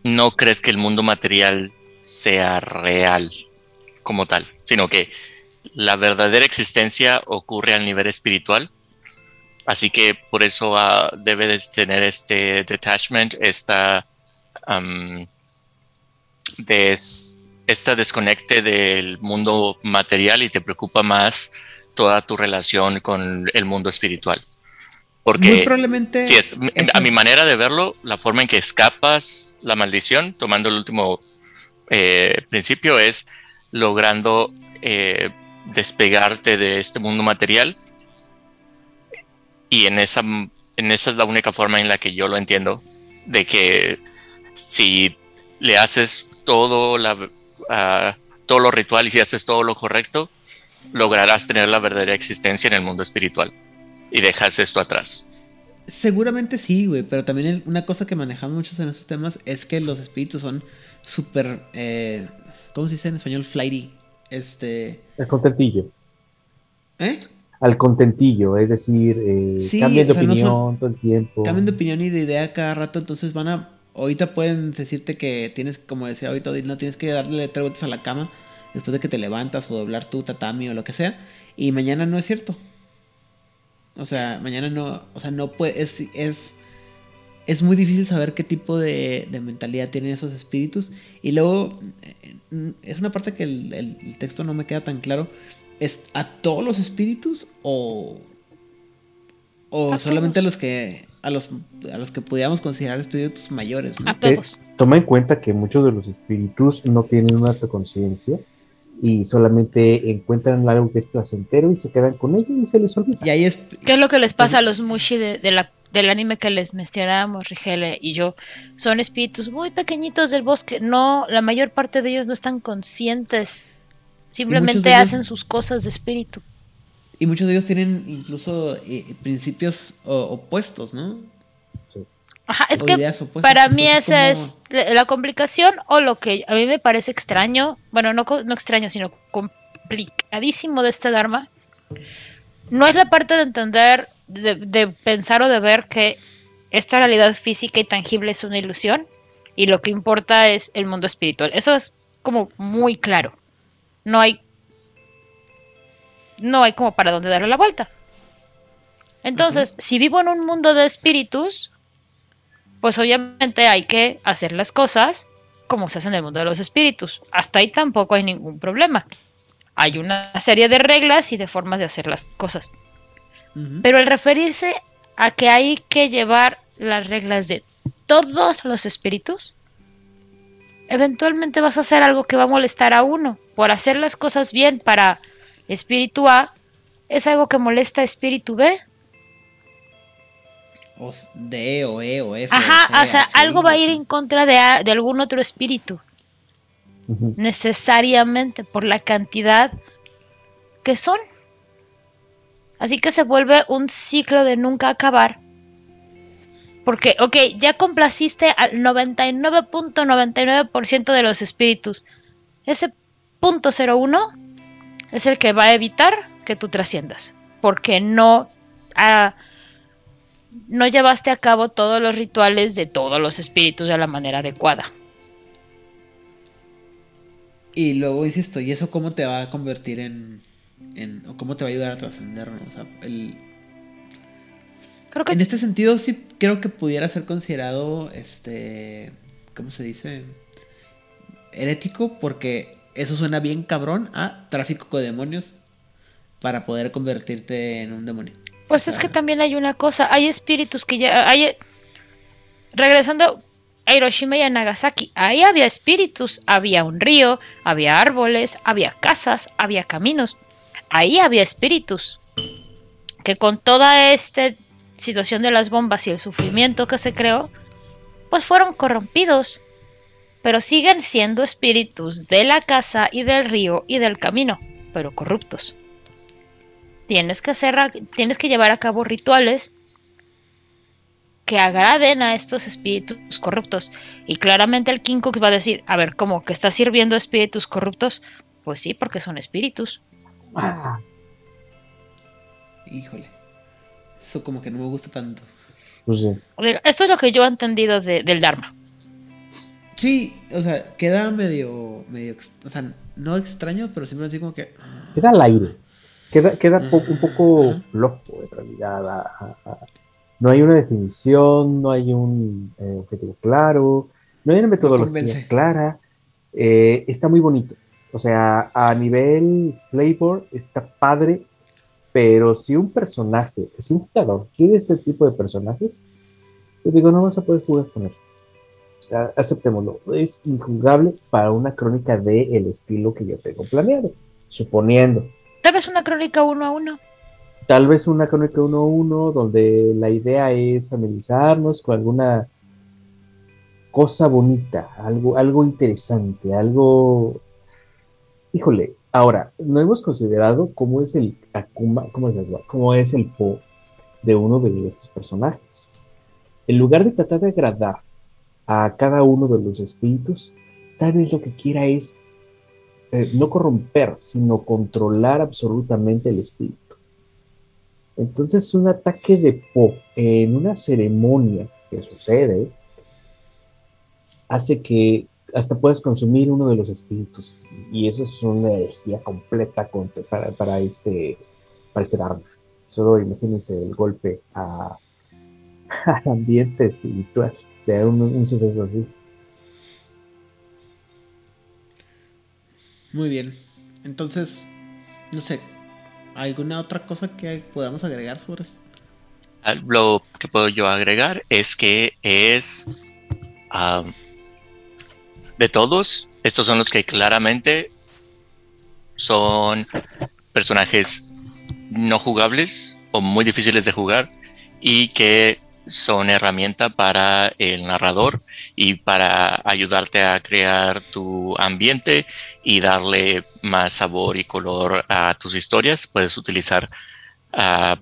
no crees que el mundo material sea real como tal, sino que la verdadera existencia ocurre al nivel espiritual. Así que por eso ah, debe de tener este detachment, esta am, des- esta desconecte del mundo material y te preocupa más toda tu relación con el mundo espiritual. Porque Muy probablemente. si es, a mi manera de verlo, la forma en que escapas la maldición, tomando el último eh, principio, es logrando eh, despegarte de este mundo material. Y en esa, en esa es la única forma en la que yo lo entiendo, de que si le haces todo, la, ah, lo ritual y si haces todo lo correcto, lograrás tener la verdadera existencia en el mundo espiritual y dejas esto atrás. Seguramente sí, güey, pero también una cosa que manejamos muchos en estos temas es que los espíritus son súper, eh, ¿cómo se dice en español? Flighty. Este, Al contentillo. ¿eh? Al contentillo, es decir, eh, Sí, cambian de o sea, no opinión son- todo el tiempo. Cambian de opinión y de idea cada rato, entonces van a, ahorita pueden decirte que tienes, como decía ahorita, no tienes que darle tres vueltas a la cama después de que te levantas o doblar tu tatami o lo que sea, y mañana no es cierto. O sea, mañana no, o sea, no puede, es, es, es muy difícil saber qué tipo de, de mentalidad tienen esos espíritus. Y luego, eh, es una parte que el, el- el texto no me queda tan claro. ¿Es a todos los espíritus o, o A solamente a los que a los, a los que pudiéramos considerar espíritus mayores? ¿no? A todos. Toma en cuenta que muchos de los espíritus no tienen una autoconciencia y solamente encuentran algo que es placentero y se quedan con ello y se les olvida. Y ahí es... ¿Qué es lo que les pasa a los mushi de, de la, del anime que les mencionábamos, Rigele y yo? Son espíritus muy pequeñitos del bosque. No, la mayor parte de ellos no están conscientes. Simplemente ellos- hacen sus cosas de espíritu. Y muchos de ellos tienen incluso eh, principios o- opuestos, ¿no? Ajá, es O que para mí Entonces, esa es la complicación o lo que a mí me parece extraño, bueno, no, co- no extraño, sino complicadísimo de este Dharma. No es la parte de entender, de, de pensar o de ver que esta realidad física y tangible es una ilusión y lo que importa es el mundo espiritual. Eso es como muy claro. No hay no hay como para dónde darle la vuelta. Entonces, si vivo en un mundo de espíritus, pues obviamente hay que hacer las cosas como se hace en el mundo de los espíritus. Hasta ahí tampoco hay ningún problema. Hay una serie de reglas y de formas de hacer las cosas. Pero el referirse a que hay que llevar las reglas de todos los espíritus, eventualmente vas a hacer algo que va a molestar a uno. Por hacer las cosas bien para espíritu A, es algo que molesta a espíritu B. O D o E o F. Ajá, G, o sea, H, algo va a ir en contra de, a- de algún otro espíritu. Necesariamente por la cantidad que son. Así que se vuelve un ciclo de nunca acabar. Porque, ok, ya complaciste al 99.99% de los espíritus. Ese punto 01 es el que va a evitar que tú trasciendas. Porque no, ah, no llevaste a cabo todos los rituales de todos los espíritus de la manera adecuada. Y luego, insisto, ¿y eso cómo te va a convertir en... en o cómo te va a ayudar a trascender, ¿no? O sea, el... Creo que En este sentido sí creo que pudiera ser considerado, este... ¿Cómo se dice? Herético, porque eso suena bien cabrón a tráfico de demonios para poder convertirte en un demonio. Pues es que también hay una cosa, hay espíritus que ya hay regresando a Hiroshima y a Nagasaki, ahí había espíritus, había un río, había árboles, había casas, había caminos. Ahí había espíritus que con toda esta situación de las bombas y el sufrimiento que se creó, pues fueron corrompidos. Pero siguen siendo espíritus de la casa y del río y del camino, pero corruptos. Tienes que hacer, tienes que llevar a cabo rituales que agraden a estos espíritus corruptos. Y claramente el King Cook va a decir, a ver, ¿cómo que está sirviendo espíritus corruptos? Pues sí, porque son espíritus. Ah, Híjole. Eso como que no me gusta tanto. pues sí. Esto es lo que yo he entendido de- del Dharma. Sí, o sea, queda medio, medio, o sea, no extraño, pero siempre así como que... ah, Queda al aire. Queda, queda po- un poco Ajá. flojo, en realidad. a- a- a- No hay una definición, no hay un eh, objetivo claro, no hay una metodología clara. Eh, está muy bonito. O sea, a nivel flavor está padre, Pero si un personaje, si un jugador quiere este tipo de personajes, yo digo, no vas a poder jugar con él. A- Aceptémoslo, es injugable para una crónica del el estilo que yo tengo planeado, suponiendo. Tal vez una crónica uno a uno. Tal vez una crónica 1-1 donde la idea es familiarizarnos con alguna cosa bonita, algo, algo interesante, algo... Híjole, ahora, no hemos considerado cómo es el Akuma, cómo es, cómo es el Po de uno de estos personajes. En lugar de tratar de agradar a cada uno de los espíritus, tal vez lo que quiera es eh, no corromper, sino controlar absolutamente el espíritu. Entonces, un ataque de Po en una ceremonia que sucede hace que hasta puedas consumir uno de los espíritus. Y eso es una energía completa contra- para, para este, para este arma. Solo imagínense el golpe a, al ambiente espiritual de un, un suceso así. Muy bien. Entonces, no sé, ¿alguna otra cosa que podamos agregar sobre esto? Ah, Lo que puedo yo agregar es que es ah, de todos, estos son los que claramente son personajes no jugables o muy difíciles de jugar y que son herramienta para el narrador y para ayudarte a crear tu ambiente y darle más sabor y color a tus historias. Puedes utilizar ah,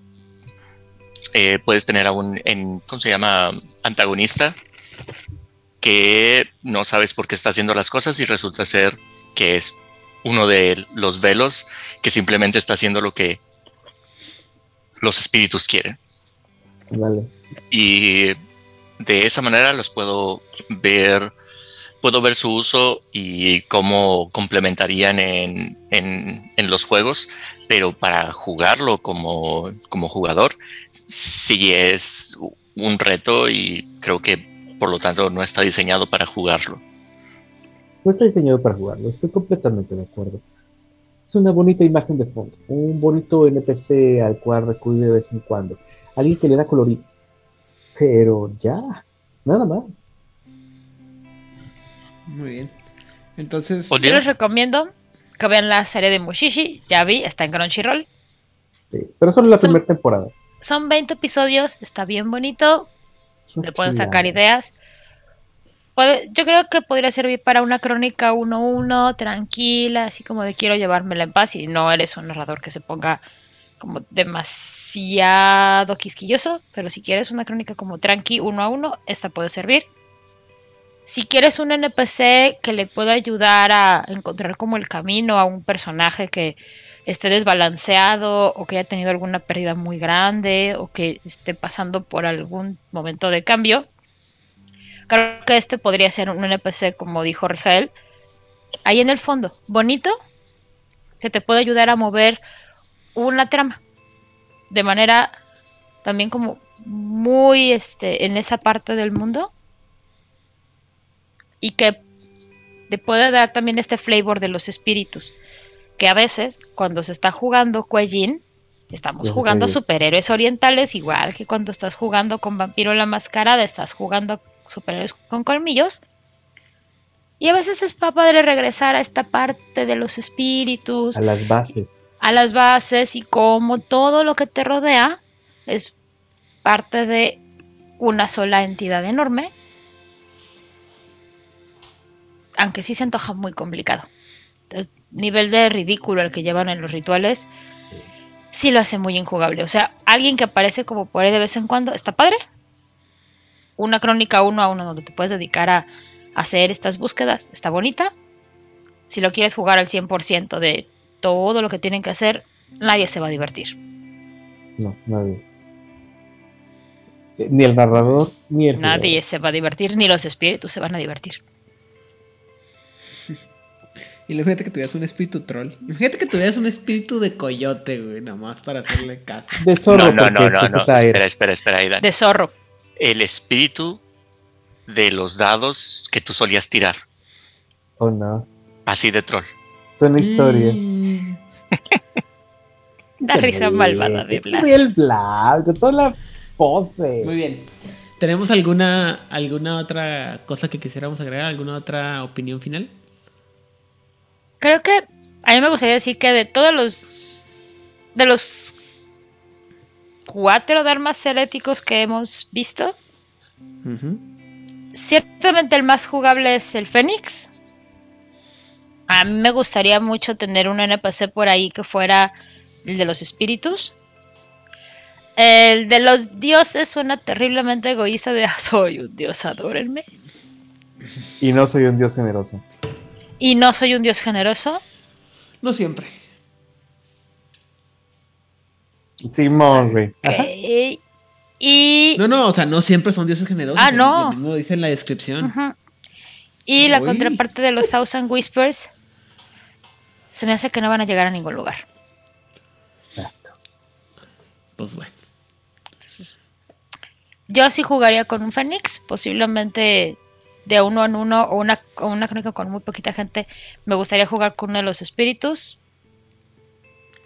eh, puedes tener a un, en, ¿cómo se llama? Antagonista que no sabes por qué está haciendo las cosas y resulta ser que es uno de los velos que simplemente está haciendo lo que los espíritus quieren. Vale. Y de esa manera los puedo ver, puedo ver su uso y cómo complementarían en, en- en los juegos, pero para jugarlo como, como jugador sí es un reto y creo que por lo tanto no está diseñado para jugarlo. No está diseñado para jugarlo, estoy completamente de acuerdo. Es una bonita imagen de fondo, un bonito NPC al cual recurrir de vez en cuando. Alguien que le da colorido. Pero ya, nada más. Muy bien. Entonces. Yo les recomiendo que vean la serie de Mushishi. Ya vi, está en Crunchyroll. Sí, pero solo la Son- primera temporada. Son 20 episodios, está bien bonito. Le pueden chulada. sacar ideas. Puede- yo creo que podría servir para una crónica 1-1, tranquila, así como de quiero llevármela en paz y no eres un narrador que se ponga como demasiado quisquilloso, pero si quieres una crónica como tranqui 1 a 1, esta puede servir. Si quieres un NPC que le pueda ayudar a encontrar como el camino a un personaje que esté desbalanceado o que haya tenido alguna pérdida muy grande o que esté pasando por algún momento de cambio, creo que este podría ser un NPC, como dijo Rigel, ahí en el fondo, bonito, que te puede ayudar a mover una trama de manera también como muy este en esa parte del mundo y que te puede dar también este flavor de los espíritus que a veces cuando se está jugando Cuellín estamos jugando ok. superhéroes orientales igual que cuando estás jugando con Vampiro la Mascarada estás jugando superhéroes con colmillos y a veces es pa- padre regresar a esta parte de los espíritus A las bases. a las bases y cómo todo lo que te rodea es parte de una sola entidad enorme. Aunque sí se antoja muy complicado. Nivel de ridículo el que llevan en los rituales, sí lo hace muy injugable. O sea, alguien que aparece como por ahí de vez en cuando, está padre. Una crónica uno a uno donde te puedes dedicar a hacer estas búsquedas, está bonita. Si lo quieres jugar al 100% de todo lo que tienen que hacer, nadie se va a divertir. No, nadie. Eh, Ni el narrador, ni el Nadie jugador. se va a divertir, ni los espíritus se van a divertir. Y luego que tuvieras un espíritu troll. Imagínate que tuvieras un espíritu de coyote, güey, nomás para hacerle caso. De zorro, no, no, no, no, no. Espera, espera, espera, Aidan. De zorro. El espíritu de los dados que tú solías tirar, Oh, no. así de troll. Suena historia. Mm. La risa malvada de Vlad. el de toda la pose. Muy bien. ¿Tenemos alguna, alguna otra cosa que quisiéramos agregar? ¿Alguna otra opinión final? Creo que a mí me gustaría decir que de todos los. De los. Cuatro Dharmas heréticos que hemos visto, ciertamente el más jugable es el Fénix. A mí me gustaría mucho tener un NPC por ahí que fuera el de los espíritus. El de los dioses suena terriblemente egoísta de "Ah, soy un dios, adórenme. Y no soy un dios generoso. Y no soy un dios generoso. No siempre. Simón, güey. Y, No, no, o sea, no siempre son dioses generosos. Ah, no. Lo mismo dice en la descripción. Y la contraparte de los Thousand Whispers se me hace que no van a llegar a ningún lugar. Exacto. Pues bueno. Entonces, yo sí jugaría con un Fénix, posiblemente de uno en uno o una, o una crónica con muy poquita gente. Me gustaría jugar con uno de los espíritus.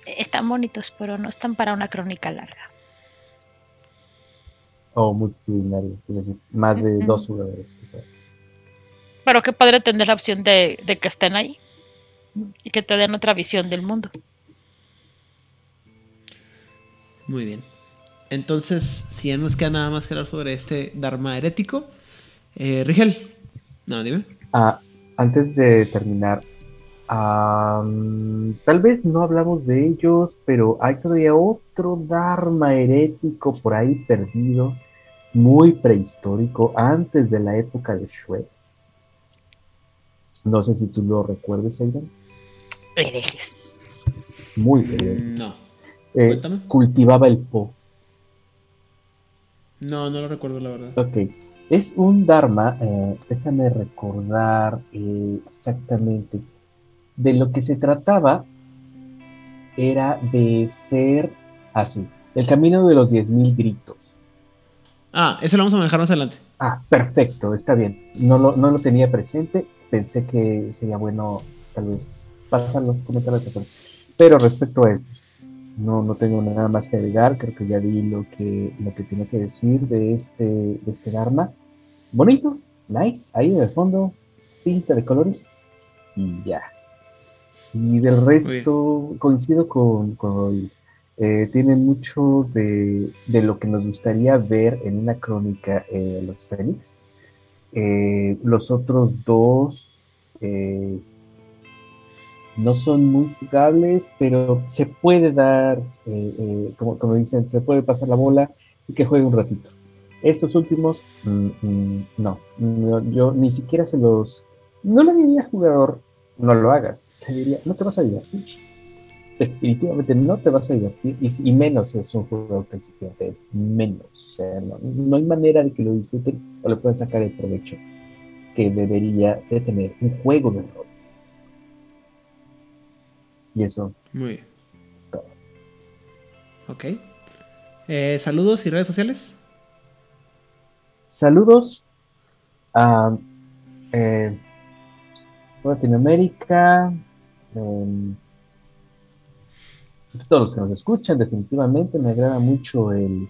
Están bonitos, pero no están para una crónica larga. O multitudinario, es decir, más de dos jugadores. quizá. Pero qué padre tener la opción de, de que estén ahí y que te den otra visión del mundo. Muy bien. Entonces, si ya nos queda nada más que hablar sobre este Dharma herético, eh, Rigel. No, dime. Ah, antes de terminar, tal vez no hablamos de ellos, pero hay todavía otro Dharma herético por ahí perdido, muy prehistórico, antes de la época de Shue. No sé si tú lo recuerdes, Aidan. Herejes. Muy herético. No. Eh, Cuéntame. cultivaba el po. No, no lo recuerdo, la verdad. Ok. Es un Dharma, eh, déjame recordar eh, exactamente. De lo que se trataba era de ser así. El camino de los 10.000 gritos. Ah, ese lo vamos a manejar más adelante. Ah, perfecto, está bien. No lo, no lo tenía presente. Pensé que sería bueno tal vez pasarlo, comentarlo, pasarlo. Pero respecto a esto, no, no tengo nada más que agregar. Creo que ya di lo que, lo que tenía que decir de este, de este Dharma. Bonito, nice, ahí en el fondo, pinta de colores y ya. Y del resto, coincido con, con. Eh, tiene mucho de, de lo que nos gustaría ver en una crónica eh, Los Fénix. Eh, los otros dos eh, no son muy jugables, pero se puede dar, eh, eh, como, dicen, se puede pasar la bola y que juegue un ratito. Estos últimos, mm, mm, no, yo ni siquiera se los, no le diría al jugador, no lo hagas, le diría, no te vas a divertir. Definitivamente no te vas a divertir, y, menos es un jugador principiante, menos. O sea, no, no hay manera de que lo disfruten o le puedan sacar el provecho que debería de tener un juego de rol. Y eso Muy bien. es todo. Ok. Eh, Saludos y redes sociales. Saludos a eh, Latinoamérica, a todos los que nos escuchan, definitivamente me agrada mucho el,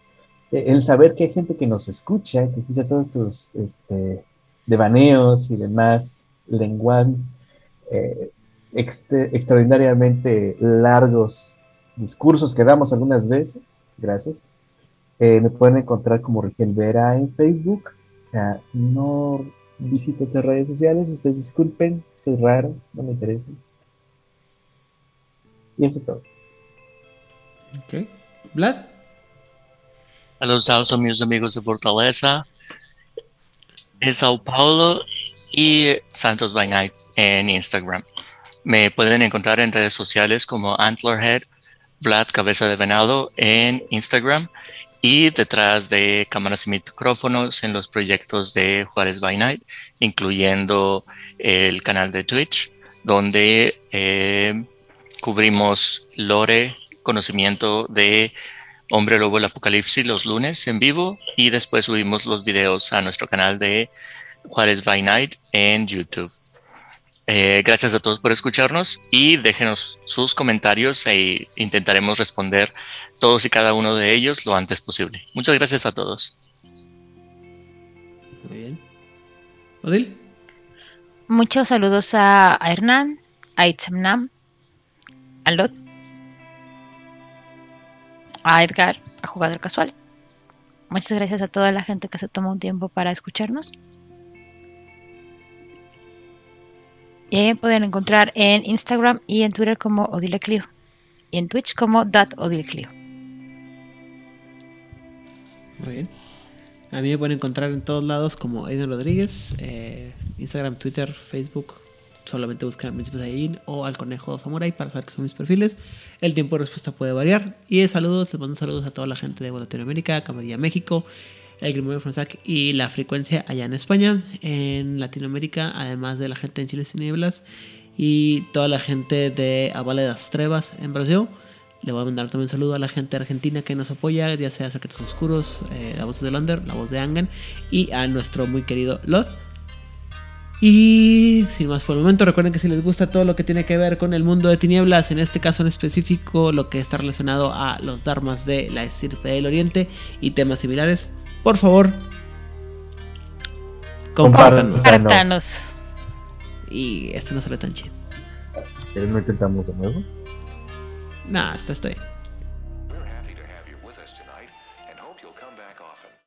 el saber que hay gente que nos escucha, que escucha todos estos este, devaneos y demás, lenguaje eh, extraordinariamente largos discursos que damos algunas veces. Gracias. Eh, me pueden encontrar como Rigel Vera en Facebook. Ah, no visito otras redes sociales, ustedes disculpen, soy raro, no me interesa. Y eso es todo. Ok. Vlad. Saludos a mis amigos de Fortaleza, de Sao Paulo y Santos by Night en Instagram. Me pueden encontrar en redes sociales como Antlerhead, Vlad Cabeza de Venado en Instagram y detrás de cámaras y micrófonos en los proyectos de Juárez by Night, incluyendo el canal de Twitch, donde eh, cubrimos lore, conocimiento de Hombre Lobo el Apocalipsis los lunes en vivo y después subimos los videos a nuestro canal de Juárez by Night en YouTube. Eh, gracias a todos por escucharnos y déjenos sus comentarios e intentaremos responder todos y cada uno de ellos lo antes posible. Muchas gracias a todos. Muy bien. Odil. Muchos saludos a, a Hernán, a Itzamnam, a Lot, a Edgar, a Jugador Casual. Muchas gracias a toda la gente que se tomó un tiempo para escucharnos. Me pueden encontrar en Instagram y en Twitter como Odileclio. Y en Twitch como DatOdileclio. Muy bien. A mí me pueden encontrar en todos lados como Aiden Rodríguez, eh, Instagram, Twitter, Facebook. Solamente buscan Príncipes Saiyajin o al Conejo Samurai para saber que son mis perfiles. El tiempo de respuesta puede variar. Y saludos, les mando saludos a toda la gente de Latinoamérica, Camarilla México, el Grimorio Franzac y la frecuencia allá en España. En Latinoamérica, además de la gente en Chile Sin Nieblas y toda la gente de Avale das Trevas en Brasil. Le voy a mandar también un saludo a la gente argentina que nos apoya, ya sea Secretos Oscuros, eh, la voz de Lander, la voz de Angan y a nuestro muy querido Loth. Y sin más por el momento, recuerden que si les gusta todo lo que tiene que ver con el mundo de tinieblas, en este caso en específico lo que está relacionado a los dharmas de la estirpe del oriente y temas similares, por favor, compártanos. Compártanos. Y esto no sale tan chido. ¿No intentamos de nuevo? Nah, esto está bien.